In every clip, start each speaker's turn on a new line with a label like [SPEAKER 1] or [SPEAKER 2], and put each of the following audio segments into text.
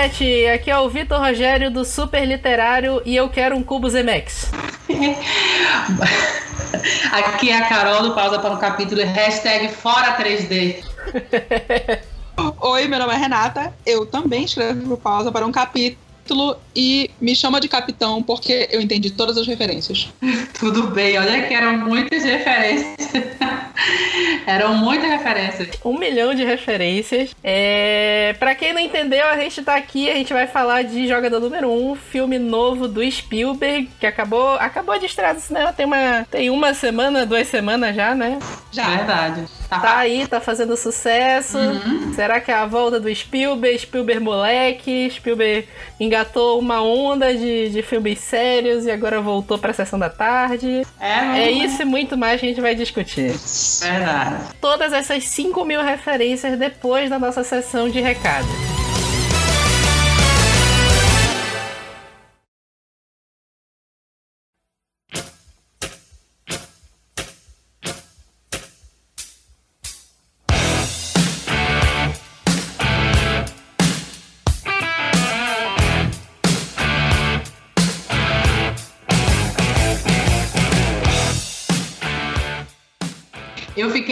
[SPEAKER 1] internet! Aqui é o Vitor Rogério do Super Literário e eu quero um cubo Zemex.
[SPEAKER 2] Aqui é a Carol do Pausa para um Capítulo hashtag Fora 3D.
[SPEAKER 3] Oi, meu nome é Renata. Eu também escrevo Pausa para um Capítulo título e me chama de capitão porque eu entendi todas as referências.
[SPEAKER 2] Tudo bem, olha que eram muitas referências. eram muitas referências.
[SPEAKER 1] Um milhão de referências. É... Pra quem não entendeu, a gente tá aqui, a gente vai falar de Jogador Número 1, um, filme novo do Spielberg, que acabou, acabou de estrear no cinema, tem uma, tem uma semana, duas semanas já, né?
[SPEAKER 2] Já. Verdade.
[SPEAKER 1] Tá, tá aí, tá fazendo sucesso. Uhum. Será que é a volta do Spielberg? Spielberg moleque? Spielberg engatou uma onda de, de filmes sérios e agora voltou pra sessão da tarde. É, é isso e muito mais que a gente vai discutir.
[SPEAKER 2] Verdade.
[SPEAKER 1] Todas essas 5 mil referências depois da nossa sessão de recados.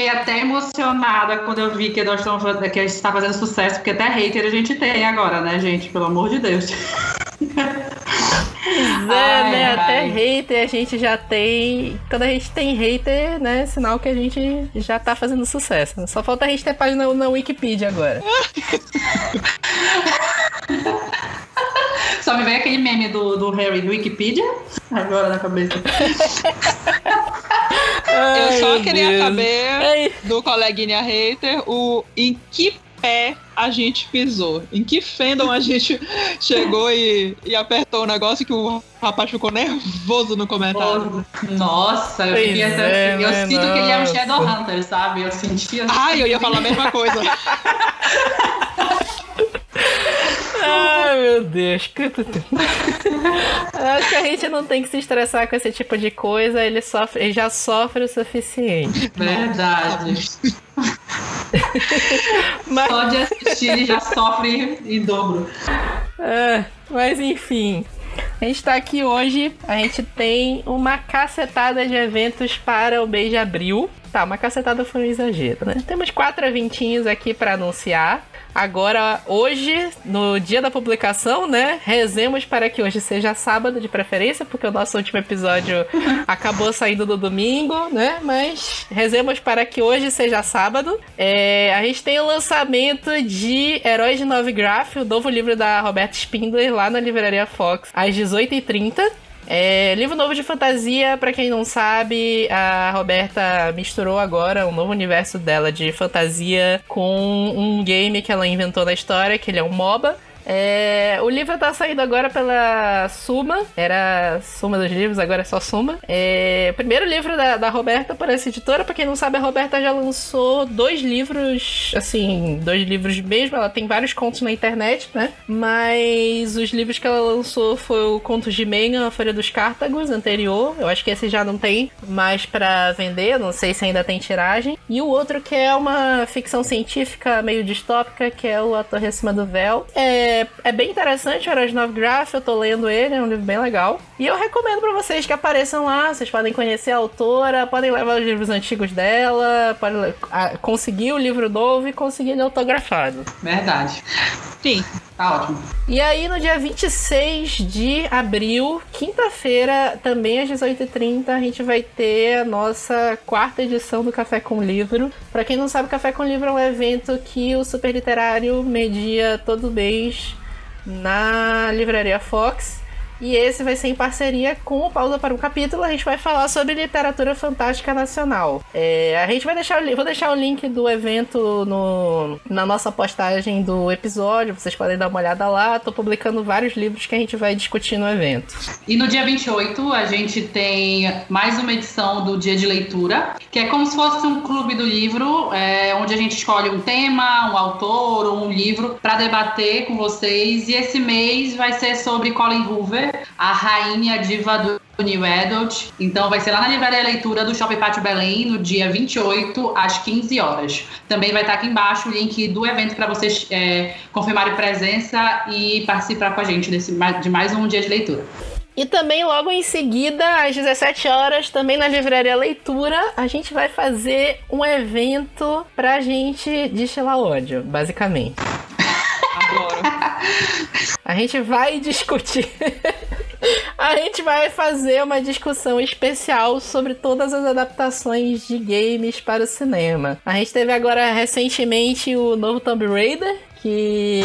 [SPEAKER 2] Fiquei até emocionada quando eu vi que nós estamos que a gente está fazendo sucesso, porque até hater a gente tem agora, né, gente? Pelo amor de Deus.
[SPEAKER 1] Pois é, ai, né? Ai. Até hater a gente já tem. Quando a gente tem hater, né? Sinal que a gente já tá fazendo sucesso. Só falta a gente ter página na Wikipedia agora.
[SPEAKER 2] Só me veio aquele meme do, do Harry do Wikipedia agora na cabeça.
[SPEAKER 3] Eu só queria Deus. saber do coleguinha hater o em que pé a gente pisou? Em que fandom a gente chegou e, e apertou o negócio que o rapaz ficou nervoso no comentário?
[SPEAKER 2] Nossa, eu, fiquei é, assim, eu né, sinto que ele é um Shadowhunter, sabe? Eu sentia.
[SPEAKER 3] Assim. Ai, eu ia falar a mesma coisa.
[SPEAKER 1] Ai, meu Deus. Acho que a gente não tem que se estressar com esse tipo de coisa. Ele, sofre, ele já sofre o suficiente.
[SPEAKER 2] Verdade. mas... Só de assistir ele já sofre em dobro.
[SPEAKER 1] É, mas enfim. A gente tá aqui hoje, a gente tem uma cacetada de eventos para o mês de abril. Tá, uma cacetada foi um exagero, né? Temos quatro eventinhos aqui para anunciar. Agora, hoje, no dia da publicação, né? Rezemos para que hoje seja sábado de preferência, porque o nosso último episódio acabou saindo no domingo, né? Mas rezemos para que hoje seja sábado. É, a gente tem o lançamento de Heróis de Novigraph, o novo livro da Roberta Spindler, lá na Livraria Fox, às 18h30. É, livro novo de fantasia, para quem não sabe, a Roberta misturou agora um novo universo dela de fantasia com um game que ela inventou na história, que ele é um MOBA. É, o livro tá saindo agora pela Suma. Era Suma dos Livros, agora é só Suma. É, o primeiro livro da, da Roberta por essa editora. Pra quem não sabe, a Roberta já lançou dois livros, assim, dois livros mesmo. Ela tem vários contos na internet, né? Mas os livros que ela lançou foi o Contos de Menga, A Folha dos Cártagos, anterior. Eu acho que esse já não tem mais para vender. Não sei se ainda tem tiragem. E o outro que é uma ficção científica meio distópica, que é o A Torre Acima do Véu. É é, é, bem interessante o Herói de eu tô lendo ele, é um livro bem legal. E eu recomendo para vocês que apareçam lá, vocês podem conhecer a autora, podem levar os livros antigos dela, podem conseguir o livro novo e conseguir ele autografado.
[SPEAKER 2] Verdade.
[SPEAKER 3] Sim.
[SPEAKER 2] Tá ótimo.
[SPEAKER 1] E aí, no dia 26 de abril, quinta-feira, também às 18h30, a gente vai ter a nossa quarta edição do Café com Livro. Para quem não sabe, Café com Livro é um evento que o Super Literário media todo mês na Livraria Fox. E esse vai ser em parceria com o Pausa para um Capítulo. A gente vai falar sobre literatura fantástica nacional. É, a gente vai deixar, vou deixar o link do evento no, na nossa postagem do episódio. Vocês podem dar uma olhada lá. Tô publicando vários livros que a gente vai discutir no evento.
[SPEAKER 2] E no dia 28 a gente tem mais uma edição do Dia de Leitura, que é como se fosse um clube do livro, é, onde a gente escolhe um tema, um autor ou um livro para debater com vocês. E esse mês vai ser sobre Colin Hoover A rainha diva do New Adult. Então vai ser lá na Livraria Leitura do Shopping Pátio Belém, no dia 28, às 15 horas. Também vai estar aqui embaixo o link do evento para vocês é, confirmarem presença e participar com a gente desse, de mais um dia de leitura.
[SPEAKER 1] E também logo em seguida, às 17 horas, também na Livraria Leitura, a gente vai fazer um evento pra gente destilar ódio, basicamente.
[SPEAKER 3] Adoro.
[SPEAKER 1] A gente vai discutir. a gente vai fazer uma discussão especial sobre todas as adaptações de games para o cinema. A gente teve agora recentemente o novo Tomb Raider, que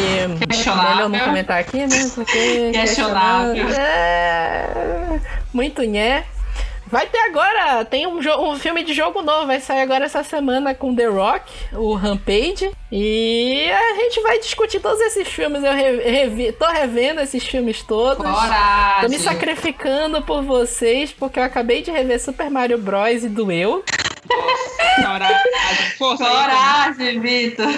[SPEAKER 2] questionável.
[SPEAKER 1] melhor não comentar aqui, né?
[SPEAKER 2] Porque questionável.
[SPEAKER 1] É... Muito né? Vai ter agora, tem um, um filme de jogo novo, vai sair agora essa semana com The Rock, o Rampage. E a gente vai discutir todos esses filmes. Eu revi, tô revendo esses filmes todos.
[SPEAKER 2] Coragem.
[SPEAKER 1] Tô me sacrificando por vocês, porque eu acabei de rever Super Mario Bros. e doeu.
[SPEAKER 2] Coragem, força Coragem, Vitor.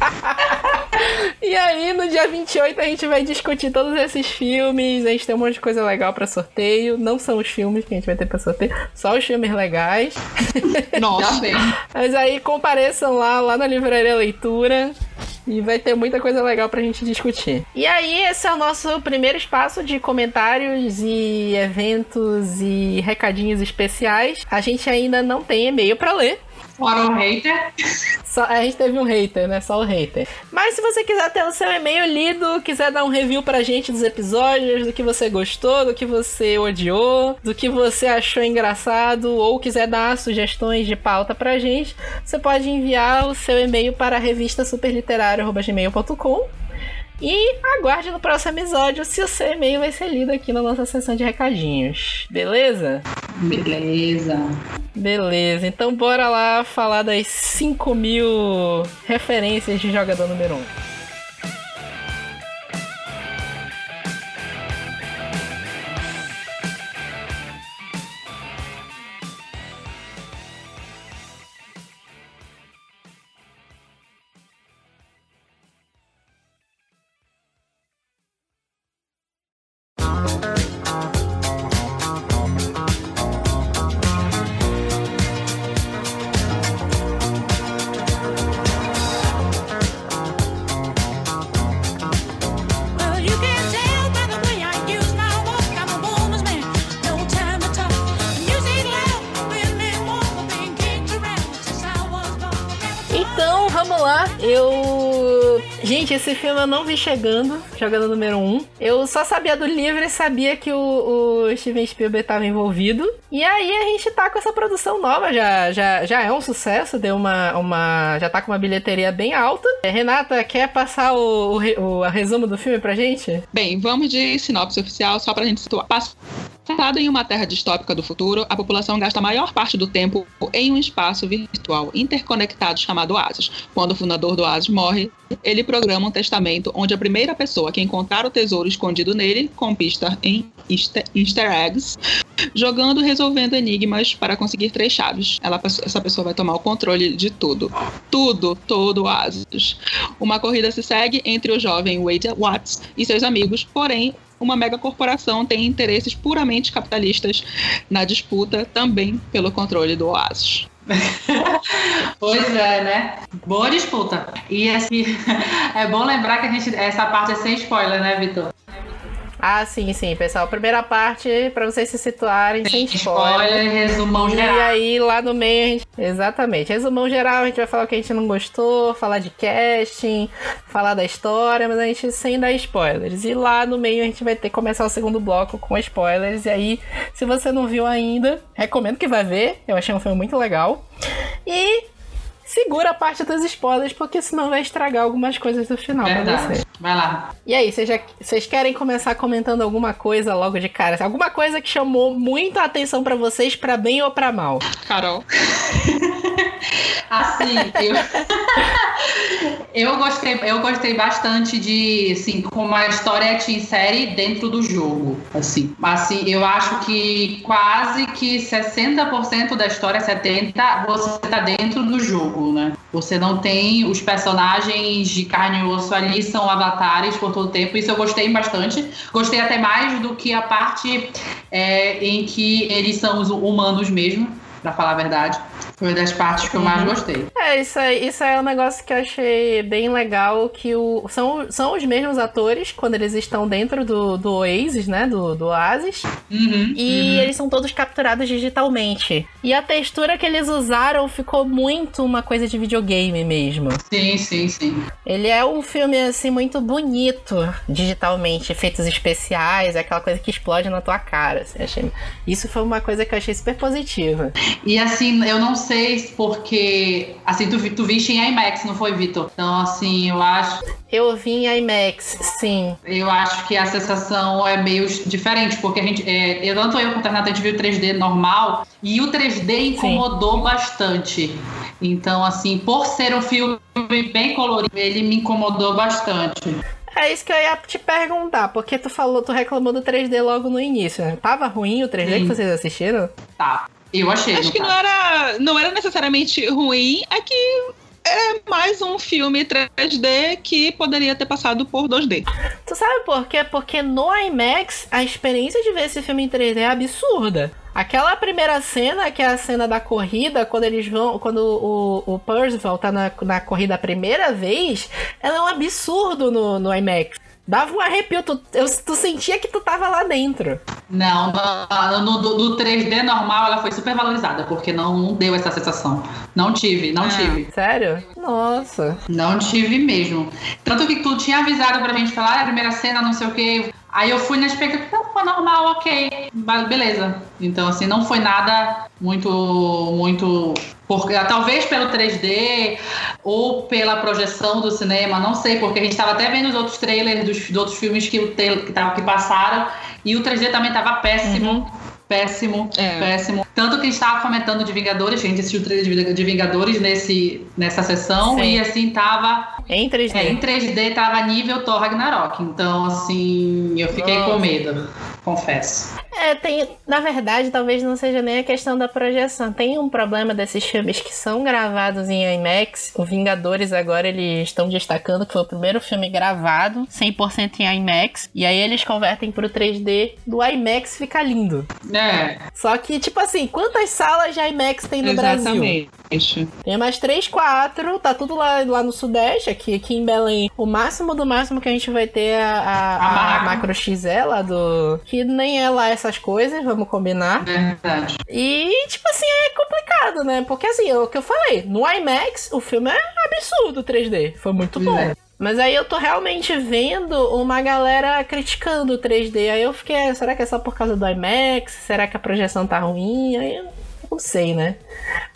[SPEAKER 1] e aí, no dia 28, a gente vai discutir todos esses filmes. A gente tem um monte de coisa legal para sorteio. Não são os filmes que a gente vai ter pra sorteio, só os filmes legais.
[SPEAKER 3] Nossa,
[SPEAKER 1] Mas aí compareçam lá, lá na Livraria Leitura. E vai ter muita coisa legal pra gente discutir. E aí, esse é o nosso primeiro espaço de comentários e eventos e recadinhos especiais. A gente ainda não tem e-mail para ler.
[SPEAKER 2] Fora o hater.
[SPEAKER 1] Só, a gente teve um hater, né? Só o hater. Mas se você quiser ter o seu e-mail lido, quiser dar um review pra gente dos episódios, do que você gostou, do que você odiou, do que você achou engraçado, ou quiser dar sugestões de pauta pra gente, você pode enviar o seu e-mail para revista superliterário.gmail.com e aguarde no próximo episódio se o seu e-mail vai ser lido aqui na nossa sessão de recadinhos. Beleza?
[SPEAKER 2] Beleza.
[SPEAKER 1] Beleza, então bora lá falar das 5 mil referências de jogador número 1. Um. Eu não vi chegando, jogando número 1. Um. Eu só sabia do livro e sabia que o, o Steven Spielberg estava envolvido. E aí a gente tá com essa produção nova, já, já, já é um sucesso, deu uma, uma. Já tá com uma bilheteria bem alta. É, Renata, quer passar o, o, o resumo do filme pra gente?
[SPEAKER 3] Bem, vamos de sinopse oficial só pra gente situar. Passado em uma terra distópica do futuro, a população gasta a maior parte do tempo em um espaço virtual interconectado chamado Oasis. Quando o fundador do Oasis morre, ele programa um testamento onde a primeira pessoa que encontrar o tesouro escondido nele conquista em easter eggs, jogando e resolvendo enigmas para conseguir três chaves. Ela, essa pessoa vai tomar o controle de tudo. Tudo, todo Oasis. Uma corrida se segue entre o jovem Wade Watts e seus amigos, porém uma megacorporação tem interesses puramente capitalistas na disputa também pelo controle do Oasis.
[SPEAKER 2] pois é, né? Boa disputa. E assim, é bom lembrar que a gente, essa parte é sem spoiler, né, Vitor?
[SPEAKER 1] Ah, sim, sim, pessoal. Primeira parte, para vocês se situarem, sem spoiler.
[SPEAKER 2] Spoiler, resumão geral.
[SPEAKER 1] E aí, lá no meio, a gente... Exatamente. Resumão geral, a gente vai falar o que a gente não gostou, falar de casting, falar da história, mas a gente sem dar spoilers. E lá no meio, a gente vai ter que começar o segundo bloco com spoilers. E aí, se você não viu ainda, recomendo que vá ver. Eu achei um filme muito legal. E segura a parte dos spoilers, porque senão vai estragar algumas coisas do final Verdade. pra.
[SPEAKER 2] Vai lá.
[SPEAKER 1] E aí, vocês querem começar comentando alguma coisa logo de cara? Alguma coisa que chamou muita atenção para vocês, para bem ou para mal?
[SPEAKER 3] Carol.
[SPEAKER 2] assim, eu... Eu gostei, eu gostei bastante de, assim, como a história te insere dentro do jogo, assim. Assim, eu acho que quase que 60% da história, 70, você tá dentro do jogo, né? Você não tem os personagens de carne e osso ali são avatares por todo o tempo. Isso eu gostei bastante. Gostei até mais do que a parte é, em que eles são os humanos mesmo, para falar a verdade. Foi das partes que eu mais uhum. gostei.
[SPEAKER 1] É, isso aí, isso é um negócio que eu achei bem legal, que o, são, são os mesmos atores quando eles estão dentro do, do Oasis, né, do, do Oasis,
[SPEAKER 2] uhum,
[SPEAKER 1] e uhum. eles são todos capturados digitalmente. E a textura que eles usaram ficou muito uma coisa de videogame mesmo.
[SPEAKER 2] Sim, sim, sim.
[SPEAKER 1] Ele é um filme, assim, muito bonito digitalmente, efeitos especiais, aquela coisa que explode na tua cara. Assim, achei... Isso foi uma coisa que eu achei super positiva.
[SPEAKER 2] E assim, eu não sei porque. Assim, tu, tu viste em IMAX, não foi, Vitor? Então, assim, eu acho.
[SPEAKER 1] Eu vi em IMAX, sim.
[SPEAKER 2] Eu acho que a sensação é meio diferente, porque a gente. É, eu, tanto eu quanto a Renata, a gente viu o 3D normal e o 3D incomodou sim. bastante. Então, assim, por ser um filme bem colorido, ele me incomodou bastante.
[SPEAKER 1] É isso que eu ia te perguntar, porque tu falou, tu reclamou do 3D logo no início, né? Tava ruim o 3D Sim. que vocês assistiram?
[SPEAKER 2] Tá. Eu achei.
[SPEAKER 3] Acho que não era, não era necessariamente ruim, é que é mais um filme 3D que poderia ter passado por 2D.
[SPEAKER 1] Tu sabe por quê? Porque no IMAX a experiência de ver esse filme em 3D é absurda. Aquela primeira cena, que é a cena da corrida, quando eles vão. Quando o, o Percival tá na, na corrida a primeira vez, ela é um absurdo no, no IMAX. Dava um arrepio, tu, eu, tu sentia que tu tava lá dentro.
[SPEAKER 2] Não, no, no, no 3D normal ela foi super valorizada, porque não, não deu essa sensação. Não tive, não ah, tive.
[SPEAKER 1] Sério? Nossa.
[SPEAKER 2] Não tive mesmo. Tanto que tu tinha avisado pra gente falar, ah, a primeira cena, não sei o que. Aí eu fui na expectativa, foi normal, ok, beleza. Então, assim, não foi nada muito, muito porque, talvez pelo 3D ou pela projeção do cinema, não sei, porque a gente estava até vendo os outros trailers dos, dos outros filmes que, que, que passaram e o 3D também estava péssimo. Uhum. Péssimo, é. péssimo. Tanto que a gente estava comentando de Vingadores, a gente assistiu o trailer de Vingadores nesse, nessa sessão Sim. e assim tava.
[SPEAKER 1] Em 3D.
[SPEAKER 2] É, em 3D tava nível Thor Ragnarok. Então, assim, eu fiquei com medo, confesso.
[SPEAKER 1] É, tem. Na verdade, talvez não seja nem a questão da projeção. Tem um problema desses filmes que são gravados em IMAX. O Vingadores agora eles estão destacando que foi o primeiro filme gravado 100% em IMAX. E aí eles convertem pro 3D. Do IMAX fica lindo.
[SPEAKER 2] É.
[SPEAKER 1] Só que, tipo assim, quantas salas de IMAX tem no Exatamente. Brasil? Tem mais 3, 4. Tá tudo lá, lá no Sudeste. Aqui, aqui em Belém. O máximo do máximo que a gente vai ter é a, a, a, a Macro XE lá do. Que nem é lá essas coisas, vamos combinar.
[SPEAKER 2] Verdade.
[SPEAKER 1] E, tipo assim, é complicado, né? Porque assim, é o que eu falei, no IMAX o filme é absurdo 3D. Foi muito bom. É. Mas aí eu tô realmente vendo uma galera criticando o 3D. Aí eu fiquei, será que é só por causa do IMAX? Será que a projeção tá ruim? Aí eu não sei, né?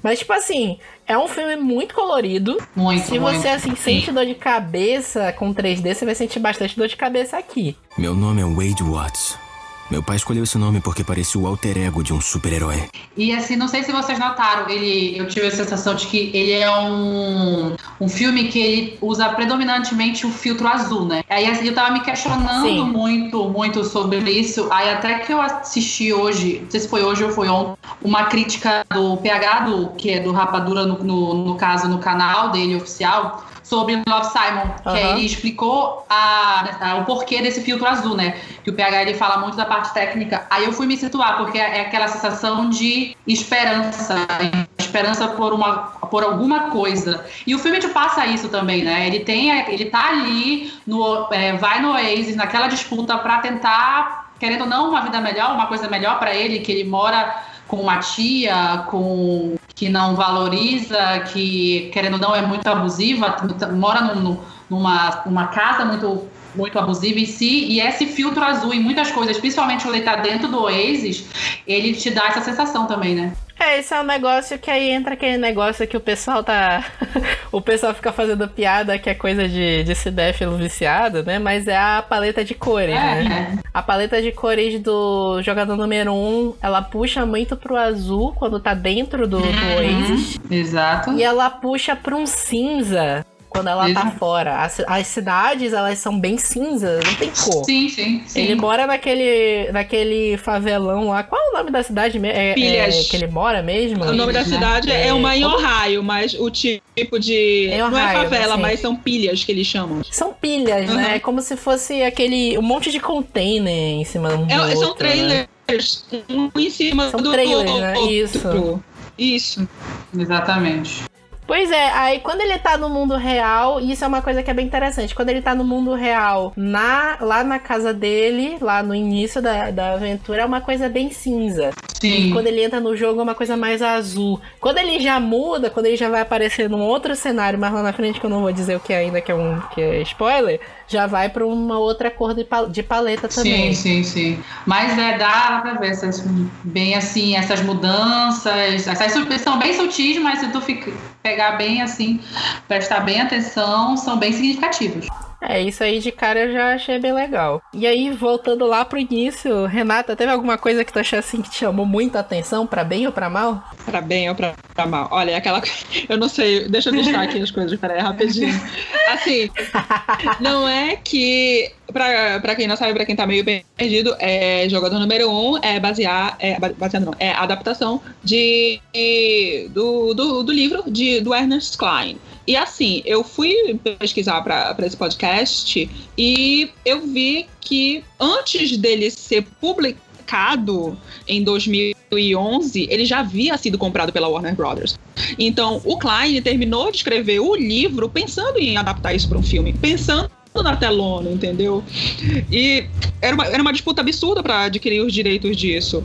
[SPEAKER 1] Mas, tipo assim, é um filme muito colorido.
[SPEAKER 2] Muito,
[SPEAKER 1] Se
[SPEAKER 2] você,
[SPEAKER 1] assim, sente dor de cabeça com 3D, você vai sentir bastante dor de cabeça aqui.
[SPEAKER 4] Meu nome é Wade Watts. Meu pai escolheu esse nome porque parecia o alter ego de um super-herói.
[SPEAKER 2] E assim, não sei se vocês notaram, ele, eu tive a sensação de que ele é um, um filme que ele usa predominantemente o filtro azul, né? Aí assim, eu tava me questionando Sim. muito, muito sobre isso. Aí até que eu assisti hoje, não sei se foi hoje ou foi ontem, uma crítica do PH, do, que é do Rapadura, no, no, no caso, no canal dele oficial, sobre Love Simon, que uhum. ele explicou a, a, o porquê desse filtro azul, né? Que o PH ele fala muito da parte técnica. Aí eu fui me situar, porque é aquela sensação de esperança, esperança por uma por alguma coisa. E o filme te passa isso também, né? Ele tem, ele tá ali no é, vai no Oasis naquela disputa para tentar querendo ou não uma vida melhor, uma coisa melhor para ele, que ele mora com uma tia, com que não valoriza, que querendo ou não é muito abusiva, mora num, numa uma casa muito muito abusiva em si, e esse filtro azul em muitas coisas, principalmente ele tá dentro do Oasis, ele te dá essa sensação também, né?
[SPEAKER 1] É, esse é um negócio que aí entra aquele negócio que o pessoal tá. o pessoal fica fazendo piada que é coisa de, de cinéfilo viciado, né? Mas é a paleta de cores, é, né? É. A paleta de cores do jogador número 1, um, ela puxa muito pro azul quando tá dentro do, do uhum. Oasis.
[SPEAKER 2] Exato.
[SPEAKER 1] E ela puxa pra um cinza quando ela tá fora. As, as, cidades, elas são bem cinzas, não tem cor.
[SPEAKER 2] Sim, sim, sim.
[SPEAKER 1] Ele mora naquele, naquele favelão lá. Qual é o nome da cidade mesmo? É, é, que ele mora mesmo?
[SPEAKER 3] O nome da cidade é, é uma em Ohio, mas o tipo de. Ohio, não é favela, mas são pilhas que eles chamam.
[SPEAKER 1] São pilhas, uhum. né? É como se fosse aquele. um monte de container em cima do. É,
[SPEAKER 3] outro, são trailers. Né? Um em cima
[SPEAKER 1] são
[SPEAKER 3] do
[SPEAKER 1] trailers, outro. Né? Isso.
[SPEAKER 3] Isso.
[SPEAKER 2] Exatamente.
[SPEAKER 1] Pois é, aí quando ele tá no mundo real, isso é uma coisa que é bem interessante, quando ele tá no mundo real, na, lá na casa dele, lá no início da, da aventura, é uma coisa bem cinza. Sim. E quando ele entra no jogo é uma coisa mais azul. Quando ele já muda, quando ele já vai aparecer num outro cenário, mas lá na frente que eu não vou dizer o que é ainda, que é um que é spoiler, já vai para uma outra cor de, de paleta também.
[SPEAKER 2] Sim, sim, sim. Mas é, dá pra ver essas, bem assim, essas mudanças, essas são bem sutis, mas se tu fica, pegar bem assim, prestar bem atenção, são bem significativos.
[SPEAKER 1] É, isso aí de cara eu já achei bem legal. E aí, voltando lá pro início, Renata, teve alguma coisa que tu achou assim que te chamou muita atenção, para bem ou para mal?
[SPEAKER 3] Para bem ou pra, pra, mal? Olha, aquela. Eu não sei, deixa eu listar aqui as coisas, peraí, rapidinho. Assim, não é que. Pra, pra quem não sabe, pra quem tá meio perdido, é jogador número um é basear. É, baseado não, é adaptação de, do, do, do livro de, do Ernest Klein. E assim, eu fui pesquisar para esse podcast e eu vi que antes dele ser publicado em 2011, ele já havia sido comprado pela Warner Brothers. Então, o Klein terminou de escrever o livro pensando em adaptar isso para um filme, pensando na telona, entendeu? E era uma, era uma disputa absurda para adquirir os direitos disso.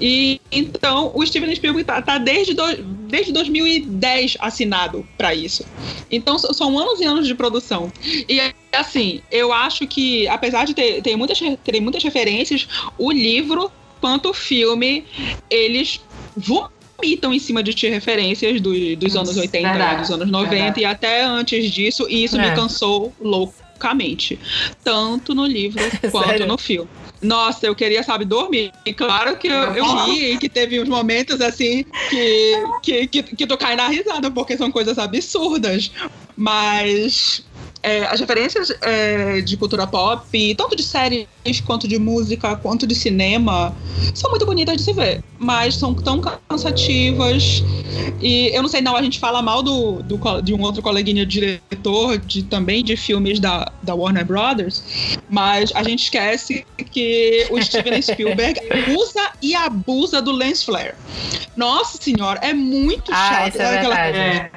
[SPEAKER 3] E então o Steven Spielberg tá, tá desde, do, desde 2010 assinado para isso. Então são anos e anos de produção. E assim, eu acho que apesar de ter, ter, muitas, ter muitas referências, o livro quanto o filme, eles vomitam em cima de ti referências do, dos anos 80, verdade, dos anos 90 verdade. e até antes disso, e isso é. me cansou louco loucamente. Tanto no livro quanto Sério? no filme. Nossa, eu queria, sabe, dormir. E claro que eu, eu ri e que teve uns momentos assim que, que, que, que tu cai na risada, porque são coisas absurdas. Mas é, as referências é, de cultura pop, tanto de séries quanto de música, quanto de cinema, são muito bonitas de se ver, mas são tão cansativas. E eu não sei, não, a gente fala mal do, do de um outro coleguinha diretor de, também de filmes da, da Warner Brothers, mas a gente esquece que o Steven Spielberg usa e abusa do lens flare. Nossa senhora, é muito
[SPEAKER 1] ah,
[SPEAKER 3] chato.
[SPEAKER 1] É aquela,
[SPEAKER 3] é,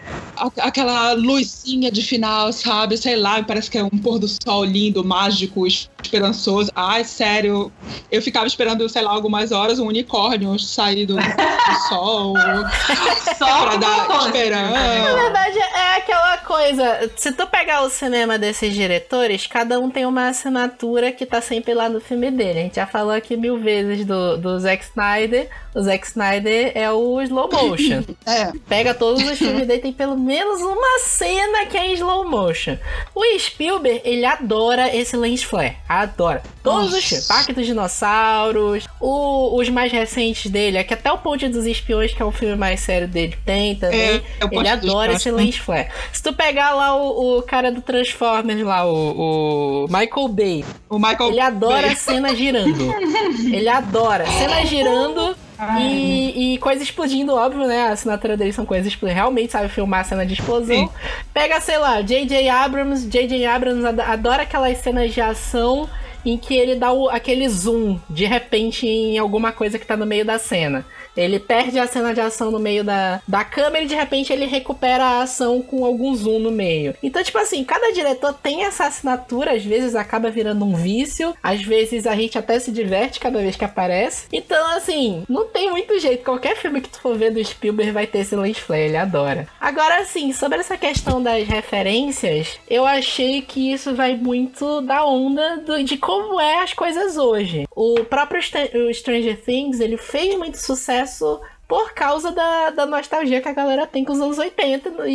[SPEAKER 3] aquela luzinha de final, sabe? Sei lá, parece que é um pôr do sol lindo, mágico, esperançoso. Ai, sério, eu ficava esperando, sei lá, algumas horas um unicórnio sair do, do sol.
[SPEAKER 2] Só
[SPEAKER 3] pra dar esperança. Na
[SPEAKER 1] verdade, é aquela coisa. Se tu pegar o cinema desses diretores, cada um tem uma assinatura que tá sempre lá no filme dele. A gente já falou aqui mil vezes do, do Zack Snyder. O Zack Snyder é o slow motion.
[SPEAKER 3] É.
[SPEAKER 1] Pega todos os filmes dele, tem pelo menos uma cena que é em slow motion. O Spielberg, ele adora esse lens flare. Adora. Todos Nossa. os filmes. Parque dos Dinossauros, o, os mais recentes dele, aqui até o Ponte dos Espiões, que é o filme mais sério dele, tem também. É, é ele adora esse lens flare. Se tu pegar lá o, o cara do Transformers lá, o, o Michael Bay.
[SPEAKER 3] O Michael
[SPEAKER 1] Ele adora Bay. cena girando. ele adora. Cena girando e, e coisa explodindo, óbvio, né? A assinatura deles são coisas explodindo. Realmente sabe filmar cena de explosão. Sim. Pega, sei lá, J.J. Abrams. J.J. Abrams adora aquelas cenas de ação em que ele dá o, aquele zoom de repente em alguma coisa que tá no meio da cena. Ele perde a cena de ação no meio da, da câmera e de repente ele recupera a ação com algum zoom no meio. Então, tipo assim, cada diretor tem essa assinatura, às vezes acaba virando um vício, às vezes a gente até se diverte cada vez que aparece. Então, assim, não tem muito jeito. Qualquer filme que tu for ver do Spielberg vai ter esse lens flare, ele adora. Agora, assim, sobre essa questão das referências, eu achei que isso vai muito da onda do, de como é as coisas hoje. O próprio Stranger Things, ele fez muito sucesso sucesso por causa da, da nostalgia que a galera tem com os anos 80. E,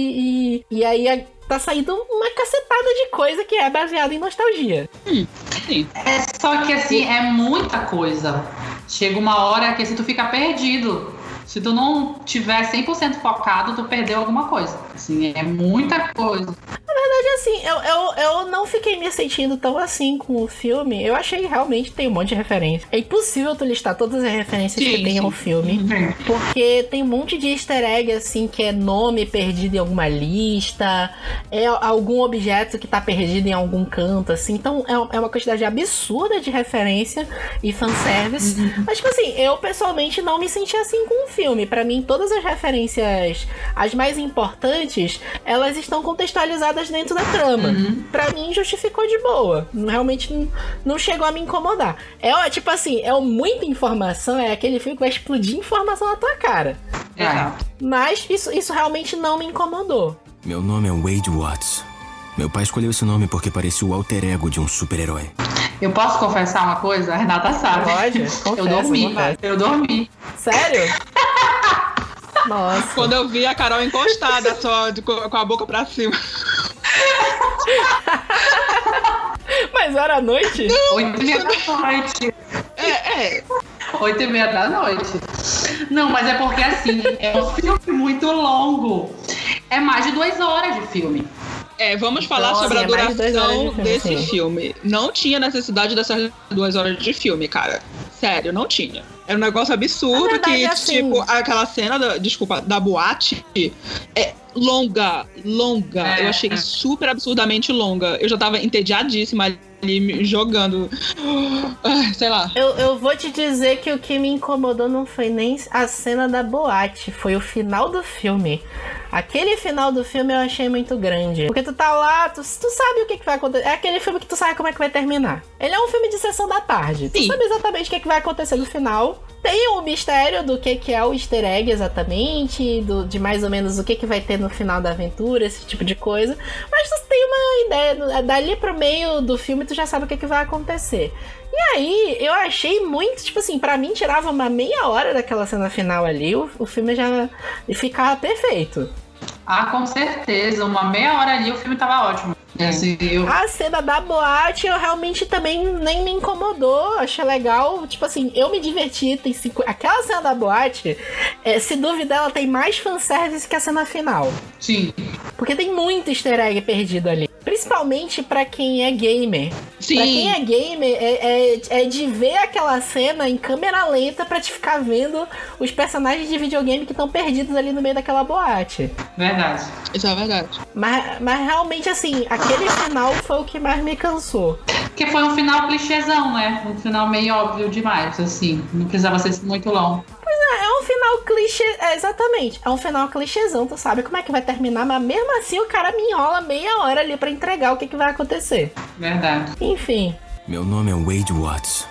[SPEAKER 1] e, e aí tá saindo uma cacetada de coisa que é baseada em nostalgia.
[SPEAKER 2] Hum, é só que assim, é muita coisa. Chega uma hora que assim, tu fica perdido. Se tu não tiver 100% focado, tu perdeu alguma coisa. Assim, é muita coisa.
[SPEAKER 1] Na verdade, assim, eu, eu, eu não fiquei me sentindo tão assim com o filme. Eu achei realmente tem um monte de referência. É impossível tu listar todas as referências sim, que tem sim. ao filme. Uhum. Porque tem um monte de easter egg, assim, que é nome perdido em alguma lista, é algum objeto que tá perdido em algum canto, assim. Então é, é uma quantidade absurda de referência e fanservice. Uhum. Mas, tipo assim, eu pessoalmente não me senti assim com o filme. para mim, todas as referências, as mais importantes, elas estão contextualizadas dentro da trama. Uhum. Pra mim, justificou de boa. Realmente não chegou a me incomodar. É tipo assim, é muita informação, é aquele filme que vai explodir informação na tua cara. É. Mas isso, isso realmente não me incomodou.
[SPEAKER 4] Meu nome é Wade Watts. Meu pai escolheu esse nome porque parecia o alter ego de um super-herói.
[SPEAKER 2] Eu posso confessar uma coisa? A Renata sabe.
[SPEAKER 1] Pode?
[SPEAKER 2] Confessa, eu dormi. Confessa. Eu dormi.
[SPEAKER 1] Sério?
[SPEAKER 3] Nossa. Quando eu vi a Carol encostada só de, com a boca pra cima.
[SPEAKER 1] Mas era a noite?
[SPEAKER 2] Oito e meia da noite.
[SPEAKER 3] É, é.
[SPEAKER 2] Oito e meia da noite. Não, mas é porque assim, é um filme muito longo. É mais de duas horas de filme.
[SPEAKER 3] É, vamos falar então, sobre assim, a é duração de filme, desse sim. filme. Não tinha necessidade dessas duas horas de filme, cara. Sério, não tinha. Era um negócio absurdo verdade, que, é assim... tipo, aquela cena, da, desculpa, da boate é longa, longa. É, eu achei é. super absurdamente longa. Eu já tava entediadíssima ali jogando. Sei lá.
[SPEAKER 1] Eu, eu vou te dizer que o que me incomodou não foi nem a cena da boate, foi o final do filme. Aquele final do filme eu achei muito grande. Porque tu tá lá, tu, tu sabe o que, que vai acontecer. É aquele filme que tu sabe como é que vai terminar. Ele é um filme de sessão da tarde. Sim. Tu sabe exatamente o que, que vai acontecer no final. Tem o mistério do que, que é o easter egg exatamente, do, de mais ou menos o que, que vai ter no final da aventura, esse tipo de coisa. Mas tu tem uma ideia, dali pro meio do filme tu já sabe o que, que vai acontecer. E aí, eu achei muito, tipo assim, para mim tirava uma meia hora daquela cena final ali, o, o filme já ficava perfeito.
[SPEAKER 2] Ah, com certeza. Uma meia hora ali o filme tava ótimo.
[SPEAKER 1] É. Assim, eu... A cena da boate eu realmente também nem me incomodou, achei legal. Tipo assim, eu me diverti. Tem cinco... Aquela cena da boate, é, se duvidar, ela tem mais fanservice que a cena final.
[SPEAKER 2] Sim.
[SPEAKER 1] Porque tem muito easter egg perdido ali. Principalmente para quem é gamer.
[SPEAKER 3] Sim.
[SPEAKER 1] Pra quem é gamer, é, é, é, de ver aquela cena em câmera lenta pra te ficar vendo os personagens de videogame que estão perdidos ali no meio daquela boate.
[SPEAKER 2] Verdade.
[SPEAKER 3] Isso é verdade.
[SPEAKER 1] Mas, mas realmente, assim, aquele final foi o que mais me cansou.
[SPEAKER 2] Porque foi um final clichêzão, né? Um final meio óbvio demais, assim. Não precisava ser muito longo.
[SPEAKER 1] Pois é, é um final clichê. É, exatamente. É um final clichêzão, tu sabe como é que vai terminar, mas mesmo assim o cara me enrola meia hora ali para entregar o que, que vai acontecer.
[SPEAKER 2] Verdade.
[SPEAKER 1] Enfim.
[SPEAKER 4] Meu nome é Wade Watts.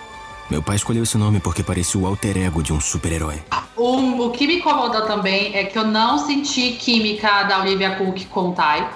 [SPEAKER 4] Meu pai escolheu esse nome porque parecia o alter ego de um super-herói.
[SPEAKER 2] O, o que me incomodou também é que eu não senti química da Olivia Cook com o Ty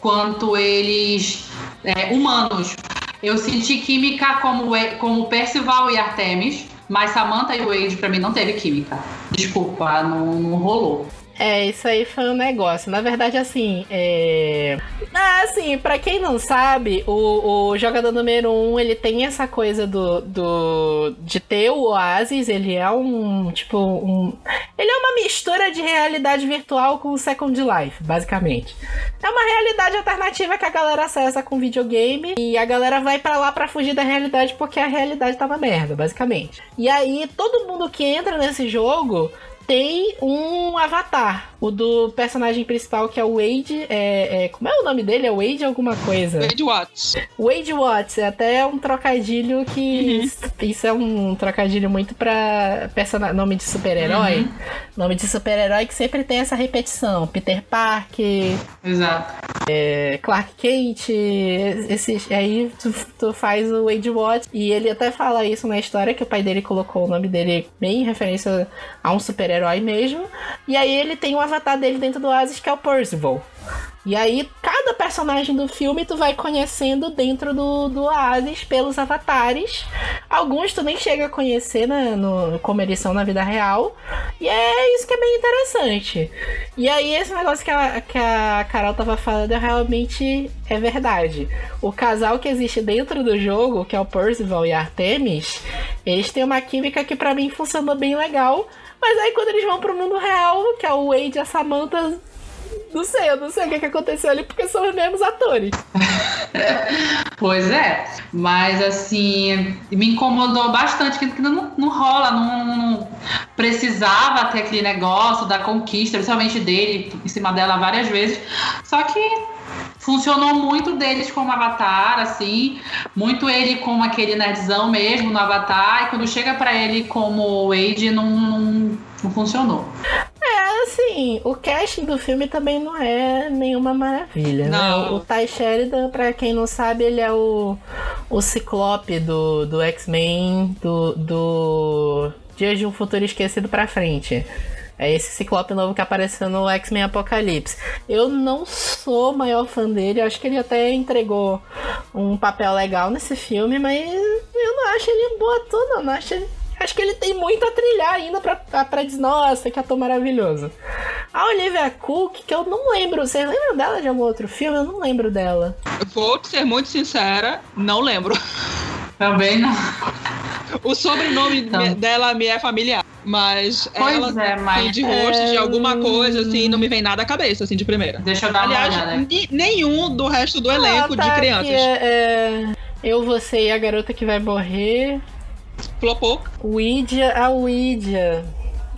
[SPEAKER 2] quanto eles é, humanos. Eu senti química como, como Percival e Artemis, mas Samantha e Wade para mim não teve química. Desculpa, não, não rolou.
[SPEAKER 1] É, isso aí foi um negócio. Na verdade, assim, é. Ah, assim, pra quem não sabe, o, o jogador número um, ele tem essa coisa do, do. de ter o Oasis, ele é um. Tipo, um. Ele é uma mistura de realidade virtual com Second Life, basicamente. É uma realidade alternativa que a galera acessa com videogame e a galera vai para lá para fugir da realidade porque a realidade tá uma merda, basicamente. E aí, todo mundo que entra nesse jogo tem um avatar. O do personagem principal, que é o Wade. É, é, como é o nome dele? É Wade alguma coisa?
[SPEAKER 3] Wade Watts.
[SPEAKER 1] Wade Watts. É até um trocadilho que. Uhum. Isso é um trocadilho muito pra nome de super-herói. Uhum. Nome de super-herói que sempre tem essa repetição. Peter Parker.
[SPEAKER 2] Exato.
[SPEAKER 1] É, Clark Kent. Esses, aí tu, tu, faz o Wade Watts. E ele até fala isso na história que o pai dele colocou o nome dele bem em referência a um super-herói super-herói mesmo. E aí ele tem o um avatar dele dentro do Oasis, que é o Percival. E aí, cada personagem do filme tu vai conhecendo dentro do, do Oasis pelos avatares. Alguns tu nem chega a conhecer né, no, como eles são na vida real. E é isso que é bem interessante. E aí, esse negócio que a, que a Carol tava falando é realmente é verdade. O casal que existe dentro do jogo, que é o Percival e a Artemis, eles têm uma química que para mim funcionou bem legal mas aí quando eles vão pro mundo real, que é o Wade e a Samantha, Não sei, eu não sei o que, que aconteceu ali, porque são os mesmos atores.
[SPEAKER 2] pois é, mas assim, me incomodou bastante que não, não rola, não, não, precisava ter aquele negócio da conquista, principalmente dele, em cima dela várias vezes. Só que funcionou muito deles como Avatar, assim, muito ele como aquele nerdzão mesmo no Avatar, e quando chega para ele como Wade, não, não, não funcionou.
[SPEAKER 1] É, assim, o casting do filme também não é nenhuma maravilha, né? não. né? O, o Ty Sheridan, pra quem não sabe, ele é o, o Ciclope do, do X-Men, do, do Dias de um Futuro Esquecido pra frente. É esse Ciclope novo que apareceu no X-Men Apocalipse. Eu não sou maior fã dele, acho que ele até entregou um papel legal nesse filme, mas eu não acho ele um bom ator, não. não acho, acho que ele tem muito a trilhar ainda pra, pra dizer, nossa, que ator maravilhoso. A Olivia Cook, que eu não lembro, vocês lembram dela de algum outro filme? Eu não lembro dela.
[SPEAKER 3] Vou ser muito sincera, não lembro.
[SPEAKER 2] Também não.
[SPEAKER 3] O sobrenome então. dela me é familiar. Mas
[SPEAKER 2] pois
[SPEAKER 3] ela
[SPEAKER 2] é, mas...
[SPEAKER 3] de rosto é... de alguma coisa, assim, não me vem nada à cabeça, assim, de primeira.
[SPEAKER 2] Deixa eu dar
[SPEAKER 3] Aliás,
[SPEAKER 2] uma olhada.
[SPEAKER 3] nenhum do resto do elenco ah, tá, de crianças.
[SPEAKER 1] É, é, eu, você e a garota que vai morrer.
[SPEAKER 3] Flopou.
[SPEAKER 1] Ouija, a Ouija.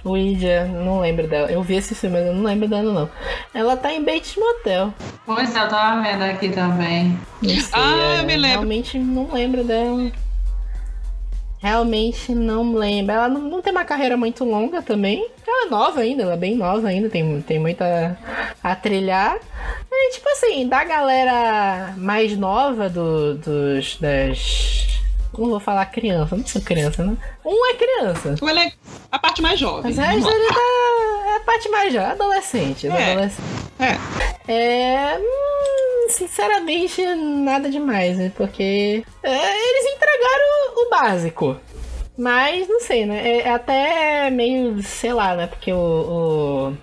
[SPEAKER 1] Ouija, não lembro dela. Eu vi esse filme, mas eu não lembro dela, não. Ela tá em Bates Motel.
[SPEAKER 2] Pois é, eu tava vendo aqui também.
[SPEAKER 1] Sei, ah, é, eu me lembro. Realmente não lembro dela. Realmente não lembro. Ela não, não, tem uma carreira muito longa também. Ela é nova ainda, ela é bem nova ainda, tem, tem muita a trilhar. E, tipo assim, da galera mais nova do, dos, das. Não vou falar criança, não sou criança, né? Um é criança.
[SPEAKER 3] Ele é a parte mais jovem.
[SPEAKER 1] Mas é, ele tá, é a parte mais jovem, adolescente. É. adolescente. É. é hum, sinceramente, nada demais, né? Porque é, eles entregaram o básico. Mas não sei, né? É, é até meio, sei lá, né? Porque o,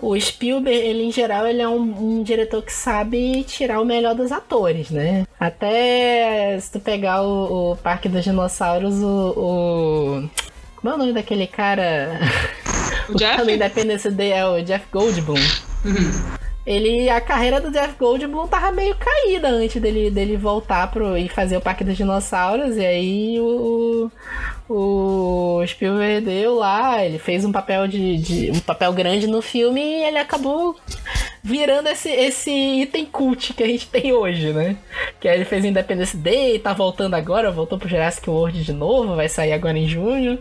[SPEAKER 1] o, o Spielberg, ele em geral, ele é um, um, diretor que sabe tirar o melhor dos atores, né? Até se tu pegar o, o Parque dos Dinossauros, o, o. Como é o nome daquele cara?
[SPEAKER 3] O, o Jeff?
[SPEAKER 1] Independence Day é o Jeff Goldblum. Uhum. Ele, a carreira do Jeff Goldblum tava meio caída antes dele, dele voltar pro, e fazer o Parque dos Dinossauros. E aí o, o Spielberg deu lá, ele fez um papel de, de, um papel grande no filme e ele acabou virando esse, esse item cult que a gente tem hoje, né? Que ele fez Independence Day, tá voltando agora, voltou pro Jurassic World de novo, vai sair agora em junho.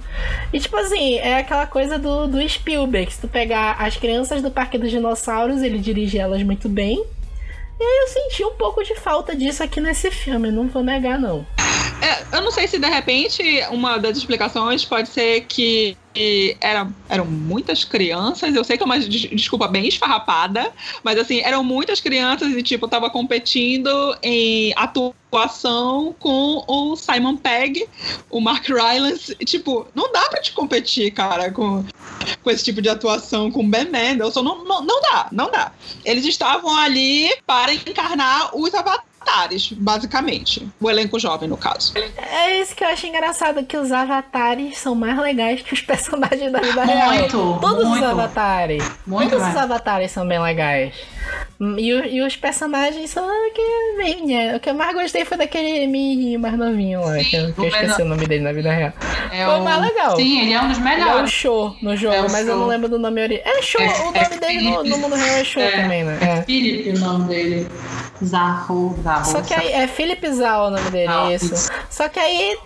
[SPEAKER 1] E tipo assim, é aquela coisa do, do Spielberg, se tu pegar as crianças do Parque dos Dinossauros, ele dirige elas muito bem. E aí eu senti um pouco de falta disso aqui nesse filme, não vou negar não.
[SPEAKER 3] É, eu não sei se de repente uma das explicações pode ser que eram, eram muitas crianças. Eu sei que é uma desculpa bem esfarrapada, mas assim, eram muitas crianças e tipo, tava competindo em atuação com o Simon Pegg, o Mark Rylance. Tipo, não dá pra te competir, cara, com, com esse tipo de atuação com Ben Mendelssohn. Não, não, não dá, não dá. Eles estavam ali para encarnar os avatares avatares, basicamente. O elenco jovem, no caso.
[SPEAKER 1] É isso que eu acho engraçado, que os avatares são mais legais que os personagens da vida real.
[SPEAKER 2] Muito,
[SPEAKER 1] Todos
[SPEAKER 2] muito.
[SPEAKER 1] os avatares.
[SPEAKER 2] Muito
[SPEAKER 1] Todos mais. os avatares são bem legais. E, e os personagens são que meio né? O que eu mais gostei foi daquele menininho mais novinho lá, Sim, que, eu, que eu esqueci o nome dele na vida real. É foi o mais legal.
[SPEAKER 2] Sim, ele é um dos melhores. Ele
[SPEAKER 1] é o show no jogo, é mas show. eu não lembro do nome original. É show, é, o nome é dele no, no, mundo real é show é, também, né?
[SPEAKER 2] É, Felipe o nome dele. Zahu, Zahu.
[SPEAKER 1] Só que aí é Philip Zah o nome dele, isso. Só que aí